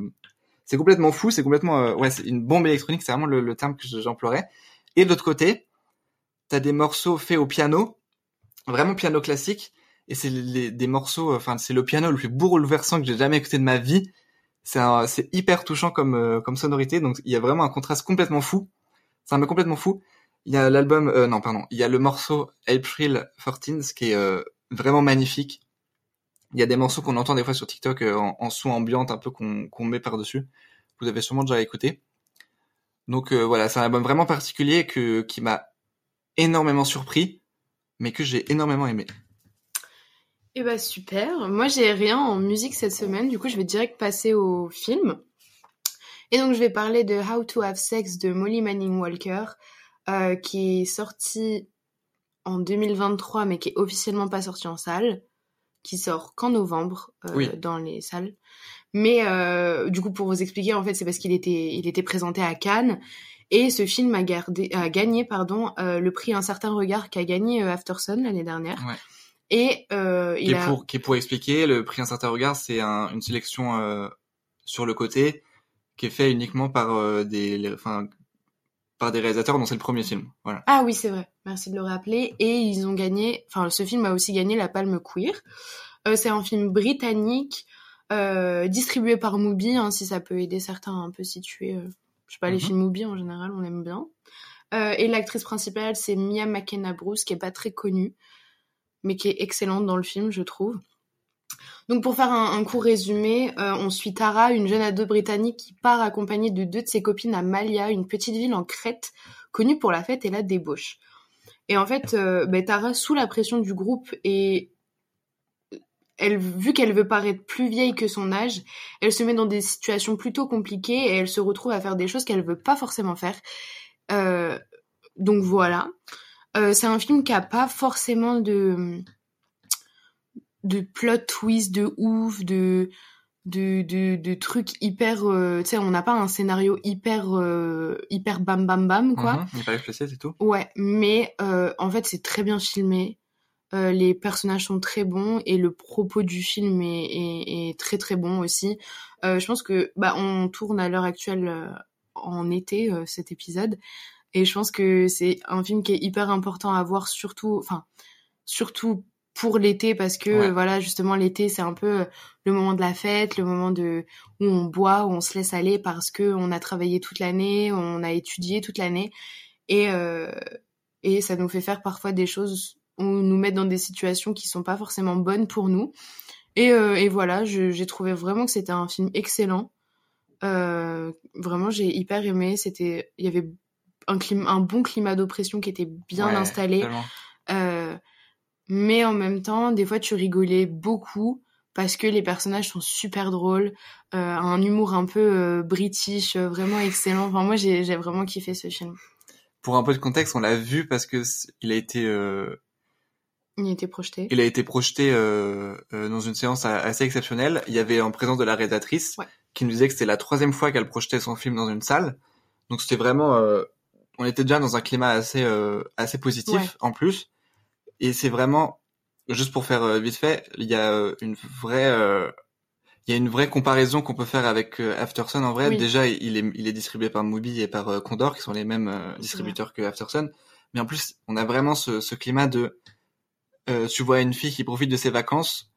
[SPEAKER 5] c'est complètement fou, c'est complètement euh, ouais, c'est une bombe électronique, c'est vraiment le, le terme que j'emploierais. Et de l'autre côté, t'as des morceaux faits au piano, vraiment piano classique, et c'est des morceaux, enfin c'est le piano le plus bouleversant que j'ai jamais écouté de ma vie. C'est hyper touchant comme euh, comme sonorité, donc il y a vraiment un contraste complètement fou. C'est un mec complètement fou. Il y a l'album, euh, non pardon, il y a le morceau April 14 qui est euh, vraiment magnifique. Il y a des morceaux qu'on entend des fois sur TikTok euh, en, en son ambiante un peu qu'on qu'on met par dessus. Vous avez sûrement déjà écouté. Donc euh, voilà, c'est un album vraiment particulier que qui m'a énormément surpris, mais que j'ai énormément aimé.
[SPEAKER 4] Eh bah super. Moi j'ai rien en musique cette semaine, du coup je vais direct passer au film. Et donc je vais parler de How to Have Sex de Molly Manning Walker, euh, qui est sorti en 2023 mais qui est officiellement pas sorti en salle, qui sort qu'en novembre euh,
[SPEAKER 5] Oui.
[SPEAKER 4] dans les salles. Mais euh, du coup pour vous expliquer en fait c'est parce qu'il était il était présenté à Cannes et ce film a, gardé, a gagné pardon euh, le prix Un certain regard qu'a gagné euh, Aftersun l'année dernière.
[SPEAKER 5] Ouais.
[SPEAKER 4] Et euh, il a
[SPEAKER 5] pour, qui pour expliquer, le prix Un certain regard, c'est un- une sélection euh, sur le côté qui est fait uniquement par euh, des, les- enfin, par des réalisateurs dont c'est le premier film. Voilà.
[SPEAKER 4] Ah oui, c'est vrai. Merci de le rappeler. Et ils ont gagné, enfin, ce film a aussi gagné la Palme Queer. C'est un film britannique, distribué par Mubi, hein, si ça peut aider certains un peu situés. Euh, je sais pas, les
[SPEAKER 5] Mhm.
[SPEAKER 4] films Mubi en général, on aime bien. Euh, et l'actrice principale, c'est Mia McKenna Bruce, qui est pas très connue, mais qui est excellente dans le film, je trouve. Donc pour faire un, un court résumé, euh, on suit Tara, une jeune ado britannique qui part accompagnée de deux de ses copines à Malia, une petite ville en Crète, connue pour la fête et la débauche. Et en fait, euh, ben, Tara, sous la pression du groupe et elle, vu qu'elle veut paraître plus vieille que son âge, elle se met dans des situations plutôt compliquées et elle se retrouve à faire des choses qu'elle veut pas forcément faire. Euh, donc voilà. Euh, c'est un film qui a pas forcément de de plot twist de ouf, de de, de, de trucs hyper euh, tu sais on n'a pas un scénario hyper euh, hyper bam bam bam quoi
[SPEAKER 5] Mhm, il pas explicite et tout.
[SPEAKER 4] ouais mais euh, en fait c'est très bien filmé Euh, les personnages sont très bons et le propos du film est, est, est très très bon aussi. Euh, je pense que bah on tourne à l'heure actuelle euh, en été euh, cet épisode. Et je pense que c'est un film qui est hyper important à voir surtout enfin surtout pour l'été parce que
[SPEAKER 5] Ouais.
[SPEAKER 4] voilà justement l'été c'est un peu euh, le moment de la fête le moment de où on boit où on se laisse aller parce que on a travaillé toute l'année on a étudié toute l'année. Et euh, et ça nous fait faire parfois des choses ou nous mettre dans des situations qui sont pas forcément bonnes pour nous. Et, euh, et voilà j'ai trouvé vraiment que c'était un film excellent. Euh, vraiment j'ai hyper aimé. C'était il y avait un climat un bon climat d'oppression qui était bien
[SPEAKER 5] Ouais,
[SPEAKER 4] installé. euh, mais en même temps, des fois, tu rigolais beaucoup parce que les personnages sont super drôles, un humour un peu british, vraiment excellent. Enfin, moi, j'ai vraiment kiffé ce film.
[SPEAKER 5] Pour un peu de contexte, on l'a vu parce que il a été euh,
[SPEAKER 4] Il était projeté.
[SPEAKER 5] il a été projeté euh, euh, dans une séance a- assez exceptionnelle. Il y avait en présence de la réalisatrice
[SPEAKER 4] Ouais.
[SPEAKER 5] qui nous disait que c'était la troisième fois qu'elle projetait son film dans une salle. Donc c'était vraiment, euh, on était déjà dans un climat assez euh, assez positif
[SPEAKER 4] Ouais.
[SPEAKER 5] en plus. Et c'est vraiment, juste pour faire euh, vite fait, il y a euh, une vraie, euh, il y a une vraie comparaison qu'on peut faire avec euh, Aftersun. En vrai,
[SPEAKER 4] Oui.
[SPEAKER 5] déjà il est il est distribué par Mubi et par euh, Condor qui sont les mêmes euh, distributeurs que Aftersun. Mais en plus, on a vraiment ce, ce climat de euh, tu vois une fille qui profite de ses vacances,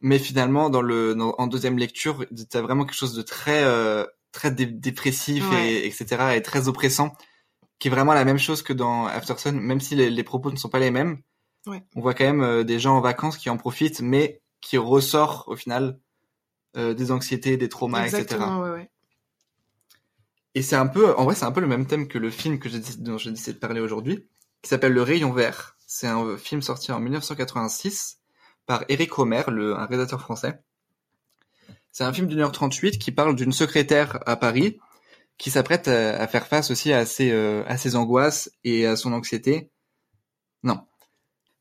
[SPEAKER 5] mais finalement dans le dans- en deuxième lecture, t'as vraiment quelque chose de très euh, très dé- dépressif
[SPEAKER 4] Ouais.
[SPEAKER 5] et etc et très oppressant, qui est vraiment la même chose que dans Aftersun, même si les, les propos ne sont pas les mêmes.
[SPEAKER 4] Ouais.
[SPEAKER 5] On voit quand même euh, des gens en vacances qui en profitent, mais qui ressort au final des anxiétés, des traumas, etc.
[SPEAKER 4] Exactement, ouais, ouais.
[SPEAKER 5] Et c'est un peu, en vrai, c'est un peu le même thème que le film que j'ai dont j'ai décidé de parler aujourd'hui, qui s'appelle Le Rayon Vert. C'est un euh, film sorti en 1986 par Eric Romer, le, un réalisateur français. C'est un film d'une heure 38 qui parle d'une secrétaire à Paris qui s'apprête à, à faire face aussi à ses, euh, à ses angoisses et à son anxiété. Non.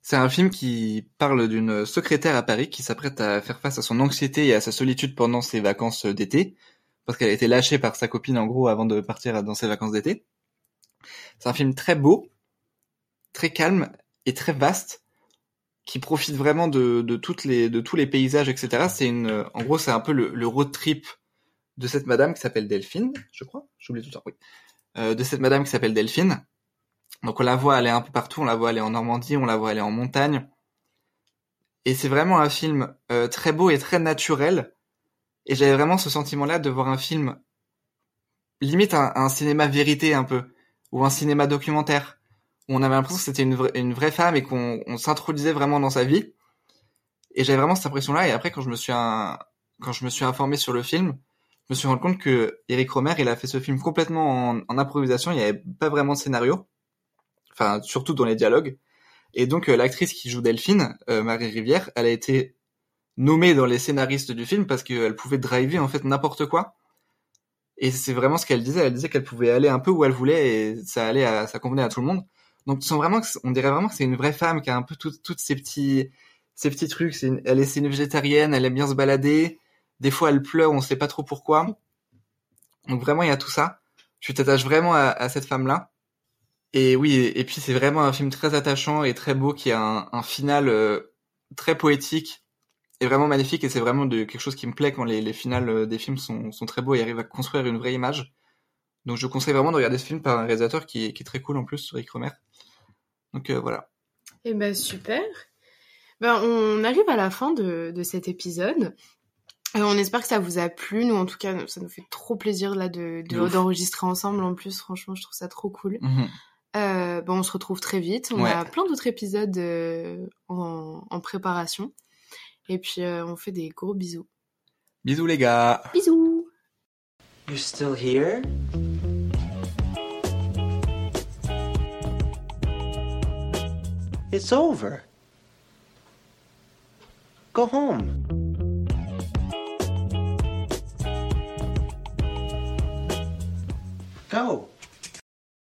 [SPEAKER 5] C'est un film qui parle d'une secrétaire à Paris qui s'apprête à faire face à son anxiété et à sa solitude pendant ses vacances d'été parce qu'elle a été lâchée par sa copine en gros avant de partir dans ses vacances d'été. C'est un film très beau, très calme et très vaste, qui profite vraiment de, de toutes les de tous les paysages, etc. C'est une, en gros, c'est un peu le, le road trip de cette madame qui s'appelle Delphine, je crois. J'oublie tout le temps. Oui. Euh, de cette madame qui s'appelle Delphine. Donc on la voit aller un peu partout, on la voit aller en Normandie, on la voit aller en montagne. Et c'est vraiment un film euh, très beau et très naturel. Et j'avais vraiment ce sentiment-là de voir un film limite un, un cinéma vérité un peu, ou un cinéma documentaire, on avait l'impression que c'était une, vraie- femme et qu'on on s'introduisait vraiment dans sa vie. Et j'avais vraiment cette impression-là. Et après, quand je me suis informé sur le film, je me suis rendu compte que Eric Romer, il a fait ce film complètement en, en improvisation. Il n'y avait pas vraiment de scénario, enfin surtout dans les dialogues. Et donc euh, l'actrice qui joue Delphine, euh, Marie Rivière, elle a été nommée dans les scénaristes du film parce qu'elle pouvait driver en fait n'importe quoi. Et c'est vraiment ce qu'elle disait. Elle disait qu'elle pouvait aller un peu où elle voulait et ça allait, à, ça convenait à tout le monde. Donc, vraiment on dirait vraiment que c'est une vraie femme qui a un peu tout- toutes ces petits, ces petits trucs. Elle est, c'est une végétarienne, elle aime bien se balader. Des fois, elle pleure, on sait pas trop pourquoi. Donc vraiment, il y a tout ça. Tu t'attaches vraiment à, cette femme-là. Et oui, et, puis c'est vraiment un film très attachant et très beau qui a un, final euh, très poétique et vraiment magnifique. Et c'est vraiment de, quelque chose qui me plaît quand les, les finales euh, des films sont, très beaux et arrivent à construire une vraie image. Donc je conseille vraiment de regarder ce film par un réalisateur qui est, qui est très cool en plus, Rick Romer. Donc euh, voilà.
[SPEAKER 4] Eh ben super. Ben on arrive à la fin de, de cet épisode. Euh, on espère que ça vous a plu. Nous, en tout cas, ça nous fait trop plaisir là de d'enregistrer ensemble. En plus, franchement, je trouve ça trop cool.
[SPEAKER 5] Mhm.
[SPEAKER 4] Euh, ben, on se retrouve très vite. On
[SPEAKER 5] Ouais.
[SPEAKER 4] a plein d'autres épisodes euh, en, en préparation. Et puis euh, on fait des gros bisous.
[SPEAKER 5] Bisous les gars.
[SPEAKER 4] Bisous.
[SPEAKER 9] You're still here? It's over. Go home. Go.